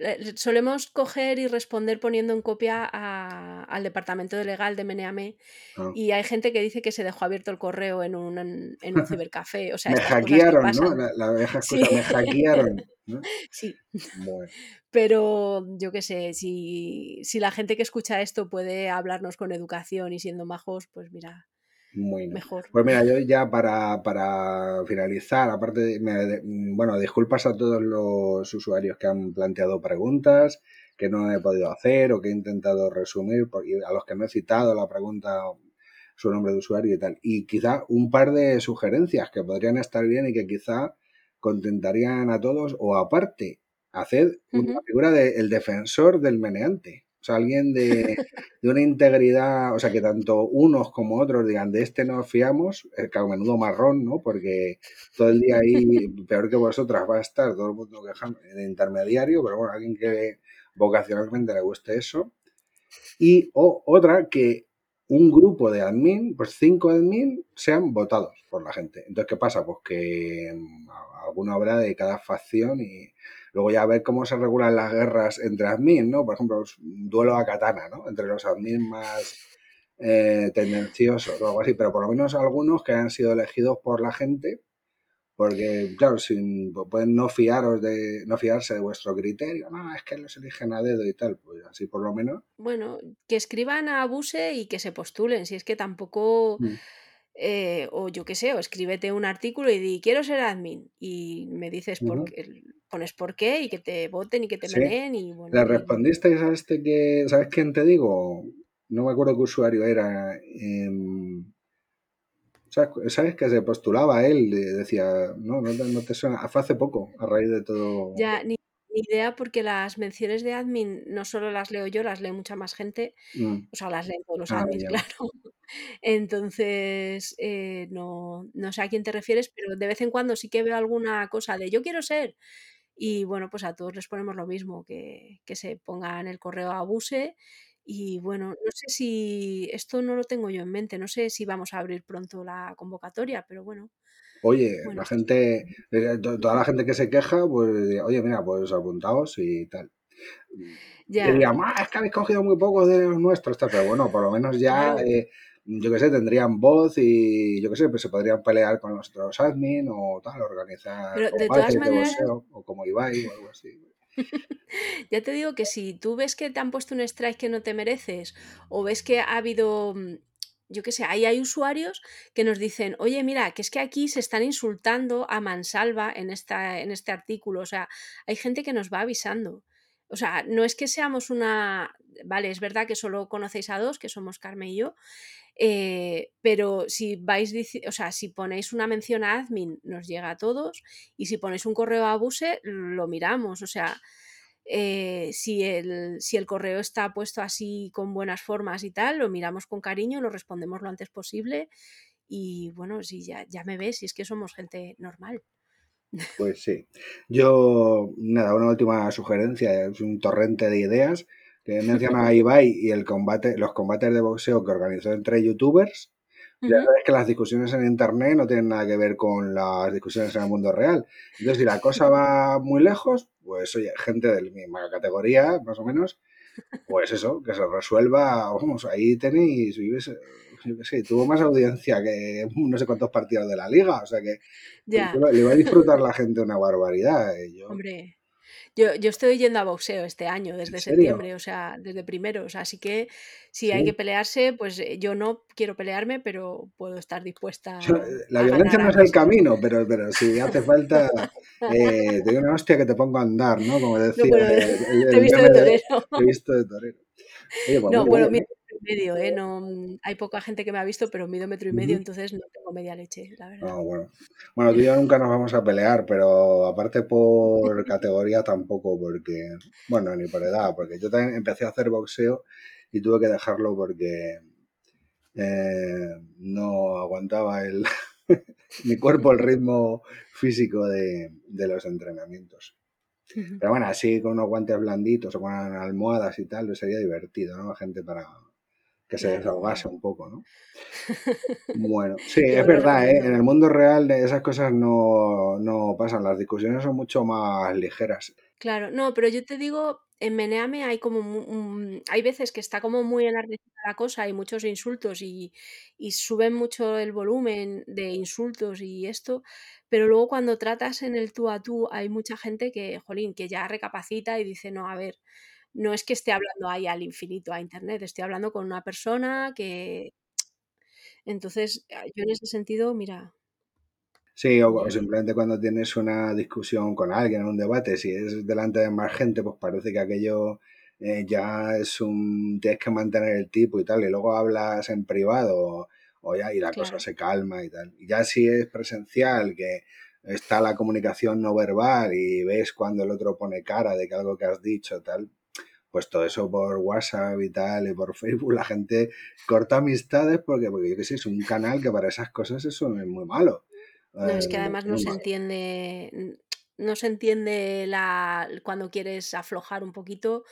Eh, solemos coger y responder poniendo en copia a- al departamento de legal de Meneame
Ah.
y hay gente que dice que se dejó abierto el correo en un, en un cibercafé, o sea,
Me hackearon, ¿no?
pasan.
La, la vieja
Sí,
me hackearon, ¿no?
sí.
Bueno,
Pero yo qué sé, si, si la gente que escucha esto puede hablarnos con educación y siendo majos, pues mira,
muy bien.
mejor.
Pues mira, yo ya para, para finalizar, aparte, de- me- de- bueno, disculpas a todos los usuarios que han planteado preguntas que no he podido hacer o que he intentado resumir, porque a los que no he citado la pregunta, su nombre de usuario y tal. Y quizá un par de sugerencias que podrían estar bien y que quizá contentarían a todos, o aparte, hacer una figura del defensor del meneante. O sea, alguien de, de una integridad, o sea, que tanto unos como otros digan, de este nos fiamos, el que a menudo marrón, ¿no? Porque todo el día ahí, peor que vosotras, va a estar todo el mundo quejando de intermediario, pero bueno, alguien que vocacionalmente le guste eso. Y o, otra, que un grupo de admin, pues cinco admin, sean votados por la gente. Entonces, ¿qué pasa? Pues que mm, alguno habrá de cada facción y luego ya a ver cómo se regulan las guerras entre admin, ¿no? Por ejemplo, un duelo a katana, ¿no? Entre los admin más eh, tendenciosos o algo así, pero por lo menos algunos que han sido elegidos por la gente, porque, claro, sin, pueden no fiaros de, no fiarse de vuestro criterio, no, es que los eligen a dedo y tal, pues así por lo menos.
Bueno, que escriban a Abuse y que se postulen, si es que tampoco,
mm,
eh, o yo qué sé, o escríbete un artículo y di, quiero ser admin, y me dices por
ujú.
qué, pones por qué, y que te voten y que te
Sí,
meneen, y bueno,
le a este que, ¿sabes quién te digo? No me acuerdo qué usuario era. em, ¿sabes, sabes que se postulaba él? Decía, no, no te, no te suena. Fue hace poco, a raíz de todo.
ya ni, ni idea porque las menciones de admin no solo las leo yo, las lee mucha más gente,
Mm,
o sea, las leen todos los
Ah,
admins,
ya.
claro. Entonces, eh, no, no sé a quién te refieres, pero de vez en cuando sí que veo alguna cosa de yo quiero ser. Y bueno, pues a todos les ponemos lo mismo, que, que se pongan el correo a abuse. Y bueno, no sé si esto no lo tengo yo en mente, no sé si vamos a abrir pronto la convocatoria, pero bueno,
Oye,
bueno,
la gente, eh, to- toda la gente que se queja, pues, oye, mira, pues apuntaos y tal.
Ya,
digan, "Ah, es que habéis cogido muy pocos de los nuestros, tal", pero bueno, por lo menos ya,
claro.
eh, yo qué sé, tendrían voz y yo qué sé, pues se podrían pelear con los otros admin o tal, organizar
Pero de todas
combates de
maneras,
boxeo o como Ibai o algo así.
ya te digo que si tú ves que te han puesto un strike que no te mereces, o ves que ha habido, mm, yo qué sé, ahí hay usuarios que nos dicen, oye, mira, que es que aquí se están insultando a mansalva en, esta, en este artículo. O sea, hay gente que nos va avisando. O sea, no es que seamos una. Vale, es verdad que solo conocéis a dos, que somos Carmen y yo, eh, pero si vais, o sea, si ponéis una mención a admin, nos llega a todos, y si ponéis un correo a Buse, lo miramos. O sea, eh, si, el, si el correo está puesto así con buenas formas y tal, lo miramos con cariño, lo respondemos lo antes posible. Y bueno, si ya, ya me ves, si es que somos gente normal.
Pues sí. Yo, nada, una última sugerencia, es un torrente de ideas que menciona a Ibai y el combate, los combates de boxeo que organizó entre youtubers. Ya sabes que las discusiones en internet no tienen nada que ver con las discusiones en el mundo real. Entonces, si la cosa va muy lejos, pues oye, gente de la misma categoría, más o menos, pues eso, que se resuelva, vamos, ahí tenéis, yo qué sé, tuvo más audiencia que no sé cuántos partidos de la liga, o sea que,
Ya,
le le va a disfrutar la gente una barbaridad. eh, Yo,
hombre. Yo, yo estoy yendo a boxeo este año,
¿en
desde
serio?
septiembre, o sea, desde primeros. Así que si hay que
Sí.
pelearse, pues eh, yo no quiero pelearme, pero puedo estar dispuesta
sea, La
a
violencia
ganar
no es el camino, pero, pero si hace falta, eh, te doy una hostia que te pongo a andar, ¿no? Como
No,
decía
bueno,
el, el-
te he
el
visto
meme
de torero.
he visto de torero. Oye, pues
No, bueno, mira,
¿eh?
Medio, ¿eh? No, mm, hay poca gente que me ha visto, pero mido metro y medio, entonces no tengo media leche, la verdad.
Ah, bueno. Bueno, tú y yo nunca nos vamos a pelear, pero aparte por categoría tampoco, porque, bueno, ni por edad, porque yo también empecé a hacer boxeo y tuve que dejarlo porque eh, no aguantaba el, mi cuerpo el ritmo físico de, de los entrenamientos. Pero bueno, así con unos guantes blanditos o con almohadas y tal, sería divertido, ¿no? Gente para que se desahogase un poco, ¿no? Bueno, sí, es verdad, ¿eh? en el mundo real esas cosas no, no pasan, las discusiones son mucho más ligeras.
Claro, no, pero yo te digo, en Meneame hay como hay veces que está como muy enardecida la cosa, hay muchos insultos y, y suben mucho el volumen de insultos y esto, pero luego cuando tratas en el tú a tú hay mucha gente que, jolín, que ya recapacita y dice, no, a ver, no es que esté hablando ahí al infinito a internet, estoy hablando con una persona que... Entonces, ah, yo en ese sentido, mira,
Sí, o, simplemente cuando tienes una discusión con alguien, un debate, si es delante de más gente, pues parece que aquello eh, ya es un... tienes que mantener el tipo y tal, y luego hablas en privado o ya y la cosa se calma y tal. Y ya si es presencial, que está la comunicación no verbal y ves cuando el otro pone cara de que algo que has dicho tal, pues todo eso por WhatsApp y tal y por Facebook, la gente corta amistades porque, porque yo qué sé, es un canal que para esas cosas eso es muy malo.
No, es que además no se entiende, no se entiende la, cuando quieres aflojar un poquito,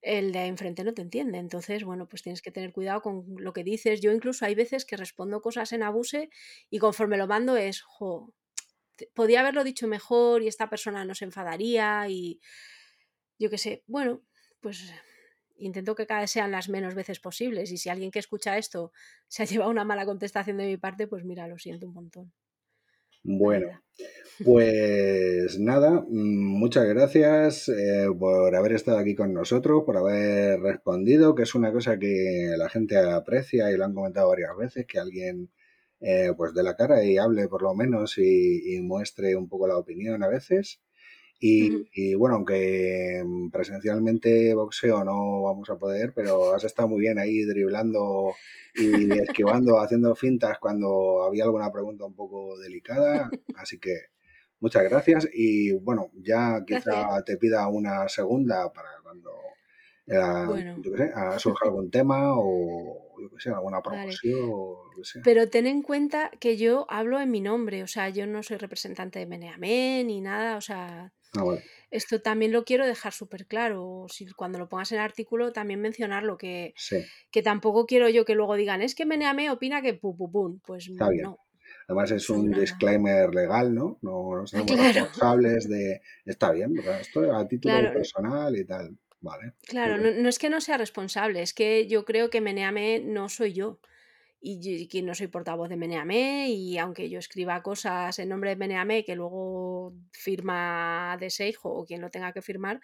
el de enfrente no te entiende. Entonces, bueno, pues tienes que tener cuidado con lo que dices. Yo incluso hay veces que respondo cosas en abuse y conforme lo mando es, jo, podía haberlo dicho mejor y esta persona no se enfadaría y yo qué sé, bueno, pues intento que cada vez sean las menos veces posibles y si alguien que escucha esto se ha llevado una mala contestación de mi parte, pues mira, lo siento un montón.
Bueno, pues nada, mm, muchas gracias eh, por haber estado aquí con nosotros, por haber respondido, que es una cosa que la gente aprecia y lo han comentado varias veces, que alguien eh, pues de la cara y hable por lo menos y muestre un poco la opinión a veces. Y, bueno, aunque presencialmente boxeo no vamos a poder, pero has estado muy bien ahí driblando y esquivando, haciendo fintas cuando había alguna pregunta un poco delicada. Así que muchas gracias. Y bueno, ya quizá te pida una segunda para cuando eh, yo sé, surja algún tema o yo qué sé, alguna promoción o lo que sea.
Pero ten en cuenta que yo hablo en mi nombre, o sea, yo no soy representante de Meneamé ni nada, o sea,
Ah,
esto también lo quiero dejar súper claro. Si cuando lo pongas en el artículo, también mencionarlo, que, que tampoco quiero yo que luego digan, es que Meneame opina que pum, pum, pum. Pues no.
Además es un disclaimer legal, ¿no? No, somos responsables de... Está bien, esto a título personal y tal. Vale.
Claro, no, no, es que no sea responsable, es que yo creo que Meneame no soy yo y, que no soy portavoz de Meneame y aunque yo escriba cosas en nombre de Meneame que luego firma de Seijo o quien lo tenga que firmar,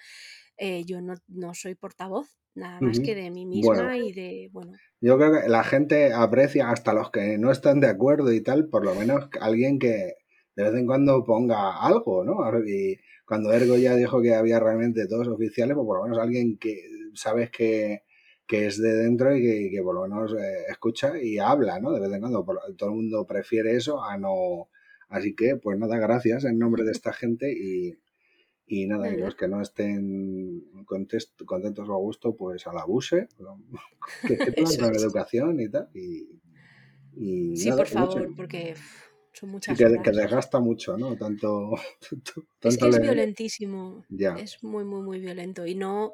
eh, yo no, no, soy portavoz, nada más que de mí misma y de, bueno.
Yo creo que la gente aprecia hasta los que no están de acuerdo y tal, por lo menos alguien que de vez en cuando ponga algo, ¿no? Y cuando Ergo ya dijo que había realmente todos oficiales, pues por lo menos alguien que sabes que que es de dentro y que, por lo menos eh, escucha y habla, ¿no? De vez en cuando. todo el mundo prefiere eso a no. Así que, pues nada, gracias en nombre de esta gente y, y nada, y los que no estén contentos o a gusto, pues al abuse, que la educación y tal. Y,
sí, por favor, porque son muchas
que, que, desgasta mucho, ¿no? Tanto,
es que es violentísimo. Es muy, muy, muy violento. Y no,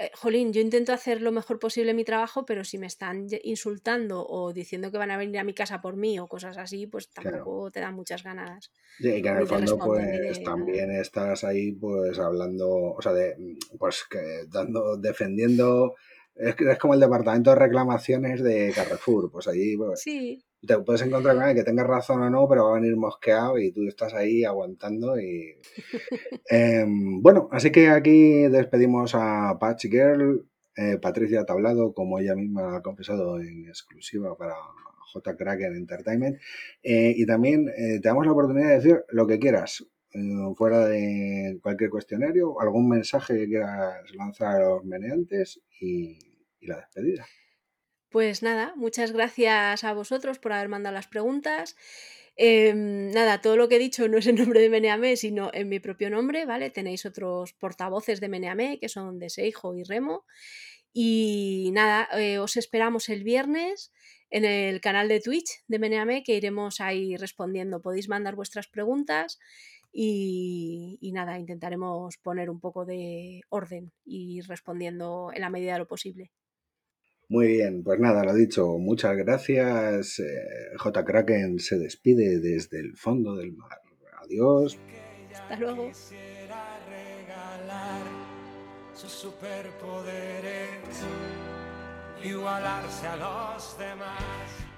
eh, jolín, yo intento hacer lo mejor posible mi trabajo, pero si me están insultando o diciendo que van a venir a mi casa por mí o cosas así, pues tampoco te dan muchas ganas.
y que en el fondo, pues también estás ahí, pues hablando, o sea, de, pues que dando, defendiendo. Es, es como el departamento de reclamaciones de Carrefour, pues allí, pues,
sí
te puedes encontrar con alguien que tenga razón o no, pero va a venir mosqueado y tú estás ahí aguantando. y em, Bueno, así que aquí despedimos a Patch Girl, eh, Patricia Tablado, como ella misma ha confesado en exclusiva para J. Kraken Entertainment. Eh, y también eh, te damos la oportunidad de decir lo que quieras, fuera de cualquier cuestionario, algún mensaje que quieras lanzar a los meneantes y la despedida.
Pues nada, muchas gracias a vosotros por haber mandado las preguntas. Em, nada, todo lo que he dicho no es en nombre de Meneame, sino en mi propio nombre, ¿vale? Tenéis otros portavoces de Meneame, que son de Seijo y Remo. Y nada, eh, os esperamos el viernes en el canal de Twitch de Meneame, que iremos ahí respondiendo. Podéis mandar vuestras preguntas y, y, nada, intentaremos poner un poco de orden y respondiendo en la medida de lo posible.
Muy bien, pues nada, lo dicho, muchas gracias. Eh, J. Kraken se despide desde el fondo del mar. Adiós.
Hasta luego.
Sus superpoderes, igualarse a los demás.